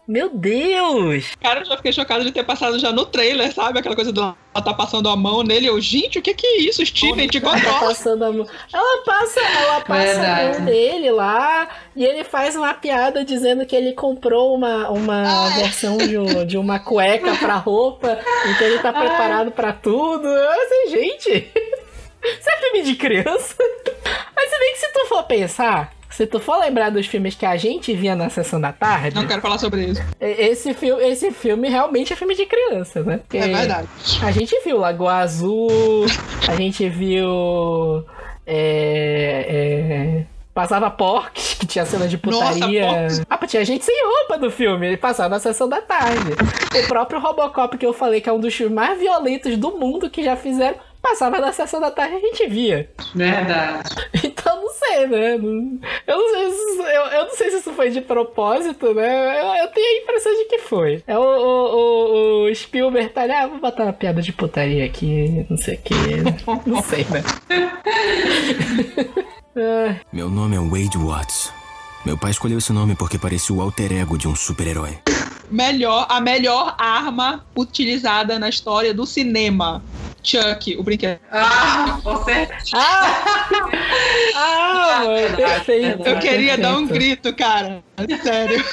[SPEAKER 1] Meu Deus!
[SPEAKER 3] Cara, eu já fiquei chocado de ter passado já no trailer, sabe? Aquela coisa do ela tá passando a mão nele. Eu, gente, o que que é isso? Steven, te controla.
[SPEAKER 1] Tá passando a mão. Ela passa, ela passa a mão dele lá e ele faz uma piada dizendo que ele comprou uma, uma versão de, de uma cueca pra roupa e que ele tá preparado pra tudo. Eu assim, gente. Isso é filme de criança? Mas se bem que se tu for pensar, se tu for lembrar dos filmes que a gente via na sessão da tarde.
[SPEAKER 3] Não quero falar sobre isso.
[SPEAKER 1] Esse, fi esse filme realmente é filme de criança, né?
[SPEAKER 3] Porque é verdade.
[SPEAKER 1] A gente viu Lagoa Azul, a gente viu. É, é, passava Porcs, que tinha cena de putaria. Nossa, ah, tinha gente sem roupa no filme, ele passava na sessão da tarde. O próprio Robocop, que eu falei que é um dos filmes mais violentos do mundo que já fizeram, passava na sessão da tarde e a gente via.
[SPEAKER 2] Verdade.
[SPEAKER 1] Não sei, né? Eu não sei se, eu, eu não sei se isso foi de propósito, né? Eu, eu tenho a impressão de que foi. É o, o, o, o Spielberg tá ali, ah, vou botar uma piada de putaria aqui, não sei o que. não sei, né?
[SPEAKER 4] Meu nome é Wade Watts. Meu pai escolheu esse nome porque parecia o alter ego de um super-herói.
[SPEAKER 3] Melhor, a melhor arma utilizada na história do cinema. Chuck, o brinquedo.
[SPEAKER 2] Ah, você. Ah,
[SPEAKER 1] ah mano, perfeito.
[SPEAKER 3] Eu queria perfeito. dar um grito, cara. Sério.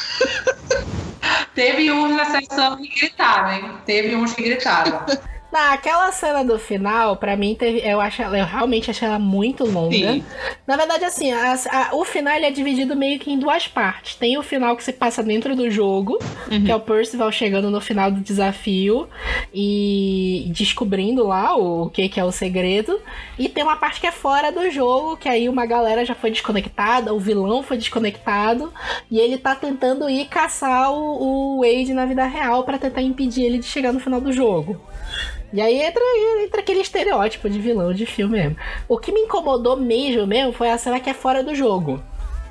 [SPEAKER 2] Teve uns na sessão que gritaram, hein? Teve uns que gritaram.
[SPEAKER 1] Naquela cena do final, para mim, teve, eu, acho, eu realmente achei ela muito longa. Sim. Na verdade, assim, a, a, o final é dividido meio que em duas partes. Tem o final que se passa dentro do jogo, uhum. que é o Percival chegando no final do desafio e descobrindo lá o, o que, que é o segredo. E tem uma parte que é fora do jogo, que aí uma galera já foi desconectada, o vilão foi desconectado, e ele tá tentando ir caçar o, o Wade na vida real para tentar impedir ele de chegar no final do jogo. E aí entra, entra aquele estereótipo de vilão de filme mesmo. O que me incomodou mesmo mesmo foi a cena que é fora do jogo.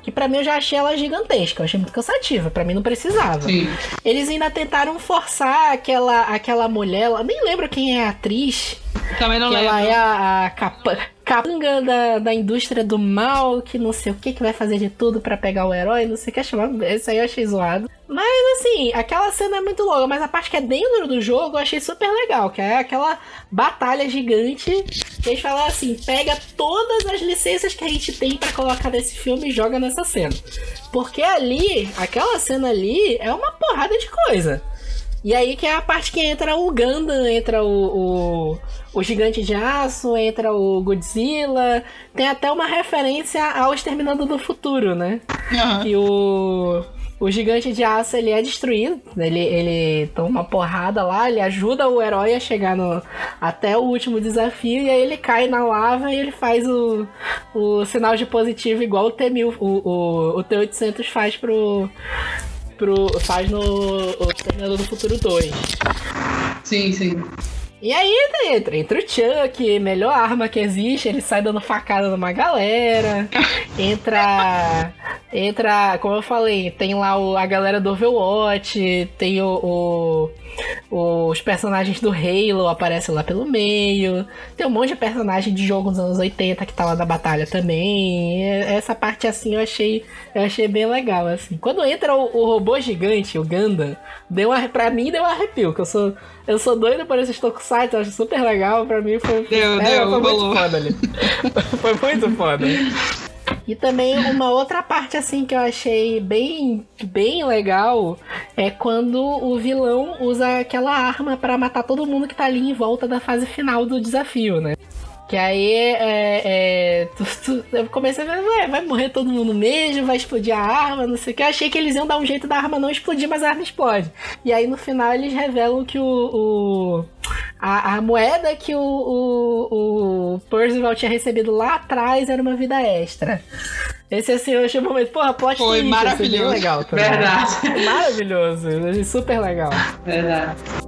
[SPEAKER 1] Que para mim eu já achei ela gigantesca, eu achei muito cansativa, para mim não precisava. Sim. Eles ainda tentaram forçar aquela aquela mulher, eu nem lembro quem é a atriz.
[SPEAKER 3] Também não
[SPEAKER 1] que
[SPEAKER 3] lembro.
[SPEAKER 1] Ela é a, a capa, capanga da, da indústria do mal, que não sei o que, que vai fazer de tudo para pegar o herói, não sei o que chamar. Esse aí eu achei zoado. Mas assim, aquela cena é muito longa, mas a parte que é dentro do jogo eu achei super legal, que é aquela batalha gigante. Que eles falam assim: pega todas as licenças que a gente tem para colocar nesse filme e joga nessa cena. Porque ali, aquela cena ali é uma porrada de coisa. E aí que é a parte que entra o Gundam, entra o, o, o, Gigante de Aço, entra o Godzilla. Tem até uma referência ao Exterminando do Futuro, né? Uhum. E o, o Gigante de Aço, ele é destruído. Ele, ele toma uma porrada lá, ele ajuda o herói a chegar no, até o último desafio. E aí ele cai na lava e ele faz o, o sinal de positivo igual o T-1000, o, o, o T-800 faz pro pro, faz no o Terminador do Futuro 2.
[SPEAKER 2] Sim, sim.
[SPEAKER 1] E aí entra, entra o Chuck, melhor arma que existe, ele sai dando facada numa galera. Entra. Entra, como eu falei, tem lá o, a galera do Overwatch, tem o, o, os personagens do Halo aparecem lá pelo meio. Tem um monte de personagem de jogo dos anos 80 que tá lá na batalha também. Essa parte assim eu achei, eu achei bem legal assim. Quando entra o, o robô gigante, o Ganda, deu uma, pra mim deu um arrepio, que eu sou eu sou doido por esses tokusatsu, eu acho super legal. Pra mim foi,
[SPEAKER 3] deu, é, deu,
[SPEAKER 1] foi muito foda ali. foi muito foda. E também uma outra parte assim que eu achei bem, bem legal é quando o vilão usa aquela arma para matar todo mundo que tá ali em volta da fase final do desafio, né? Que aí é, é tu, tu, eu comecei a ver, ué, vai morrer todo mundo mesmo, vai explodir a arma, não sei o que. Eu achei que eles iam dar um jeito da arma não explodir, mas a arma explode. E aí no final eles revelam que o. o a, a, moeda que o, o, o Percival tinha recebido lá atrás era uma vida extra. Esse assim, eu achei um momento, porra, plot
[SPEAKER 3] Foi twist, maravilhoso.
[SPEAKER 1] legal também.
[SPEAKER 2] Verdade.
[SPEAKER 1] Maravilhoso, super legal.
[SPEAKER 2] Verdade.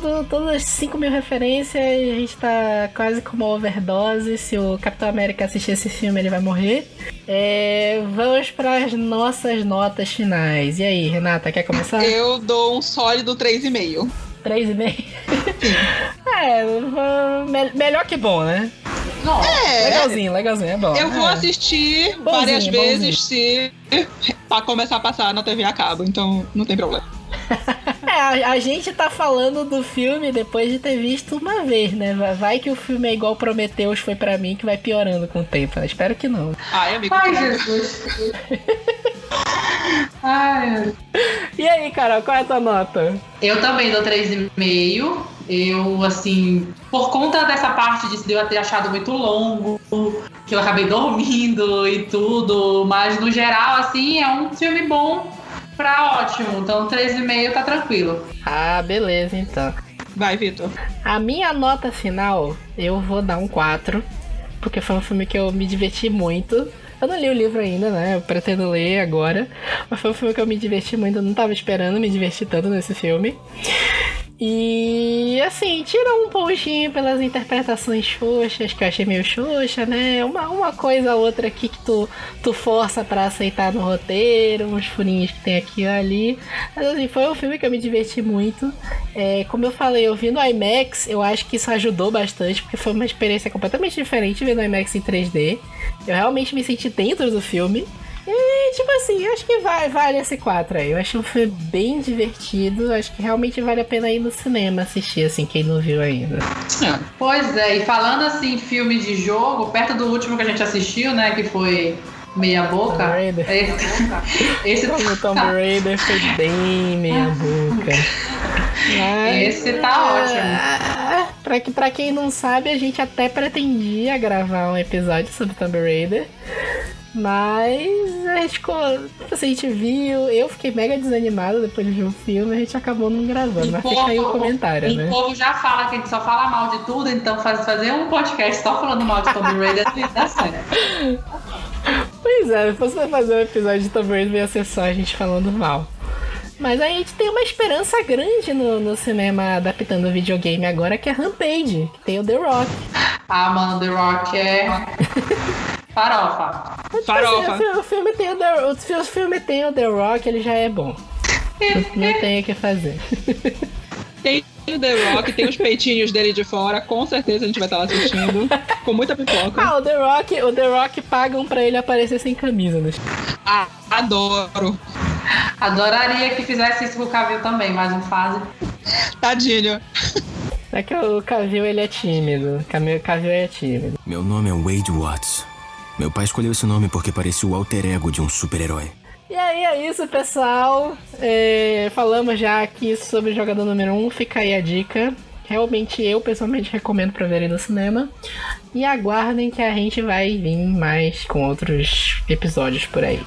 [SPEAKER 1] Tudo, todas as 5 mil referências. A gente tá quase com uma overdose. Se o Capitão América assistir esse filme, ele vai morrer. É, vamos para as nossas notas finais. E aí, Renata, quer começar?
[SPEAKER 3] Eu dou um sólido 3,5.
[SPEAKER 1] 3,5? é, me melhor que bom, né? Não, é, legalzinho, legalzinho, é bom.
[SPEAKER 3] Eu vou é. assistir bonzinho, várias vezes bonzinho. se pra começar a passar na TV a cabo, então não tem problema.
[SPEAKER 1] é, a, a, gente tá falando do filme depois de ter visto uma vez, né? Vai que o filme é igual Prometeus foi para mim, que vai piorando com o tempo. Eu espero que não.
[SPEAKER 3] Ai, amigo.
[SPEAKER 2] Ai, Jesus.
[SPEAKER 1] Ai. E aí, Carol, qual é a tua nota?
[SPEAKER 2] Eu também dou 3,5. Eu, assim, por conta dessa parte de eu ter achado muito longo, que eu acabei dormindo e tudo, mas no geral, assim, é um filme bom pra ótimo. Então, 3,5 tá tranquilo.
[SPEAKER 1] Ah, beleza, então.
[SPEAKER 3] Vai, Vitor.
[SPEAKER 1] A minha nota final, eu vou dar um 4, porque foi um filme que eu me diverti muito. Eu não li o livro ainda, né? Eu pretendo ler agora. Mas foi um filme que eu me diverti muito. Eu não tava esperando me divertir tanto nesse filme. E assim, tira um pontinho pelas interpretações xoxas, que eu achei meio xoxa, né? Uma, uma coisa ou outra aqui que tu, tu força para aceitar no roteiro, uns furinhos que tem aqui e ali. Mas assim, foi um filme que eu me diverti muito. É, como eu falei, eu vi no IMAX, eu acho que isso ajudou bastante, porque foi uma experiência completamente diferente ver no IMAX em 3D. Eu realmente me senti dentro do filme. E, tipo assim, acho que vai, vale esse 4 aí. Eu acho um filme bem divertido. Acho que realmente vale a pena ir no cinema assistir, assim, quem não viu ainda.
[SPEAKER 2] Pois é, e falando assim, filme de jogo, perto do último que a gente assistiu, né, que foi meia boca.
[SPEAKER 1] Raider. Esse, esse Tomb Raider foi bem meia boca.
[SPEAKER 2] esse tá ótimo.
[SPEAKER 1] Pra, que, pra quem não sabe, a gente até pretendia gravar um episódio sobre Tomb Raider. Mas a gente, assim, a gente viu, eu fiquei mega desanimado depois de ver o filme, a gente acabou não gravando, mas povo, fica aí o comentário,
[SPEAKER 2] o
[SPEAKER 1] né?
[SPEAKER 2] O povo já fala que a gente só fala mal de tudo, então faz, fazer um podcast só falando mal de Tomb Raider dá certo.
[SPEAKER 1] Pois é, se fosse fazer um episódio de Tomb Raider, ia ser só a gente falando mal. Mas a gente tem uma esperança grande no, no cinema adaptando o videogame agora, que é Rampage, que tem o The Rock.
[SPEAKER 2] Ah, mano, The Rock é. Farofa.
[SPEAKER 3] Farofa.
[SPEAKER 1] Assim, o, filme tem o, The, o filme tem o The Rock, ele já é bom. Não tem o que fazer.
[SPEAKER 3] Tem o The Rock, tem os peitinhos dele de fora, com certeza a gente vai estar lá assistindo. com muita pipoca.
[SPEAKER 1] Ah, o The Rock, o The Rock pagam pra ele aparecer sem camisa, né?
[SPEAKER 3] Ah, adoro.
[SPEAKER 2] Adoraria que fizesse isso com o Cavill também, mas não fazem.
[SPEAKER 3] Tadinho.
[SPEAKER 1] É que o Cavill ele é tímido. O Cavill é tímido.
[SPEAKER 4] Meu nome é Wade Watts. Meu pai escolheu esse nome porque parecia o alter ego de um super-herói.
[SPEAKER 1] E aí é isso, pessoal. É, falamos já aqui sobre o jogador número 1. Um, fica aí a dica. Realmente eu pessoalmente recomendo para verem no cinema. E aguardem que a gente vai vir mais com outros episódios por aí.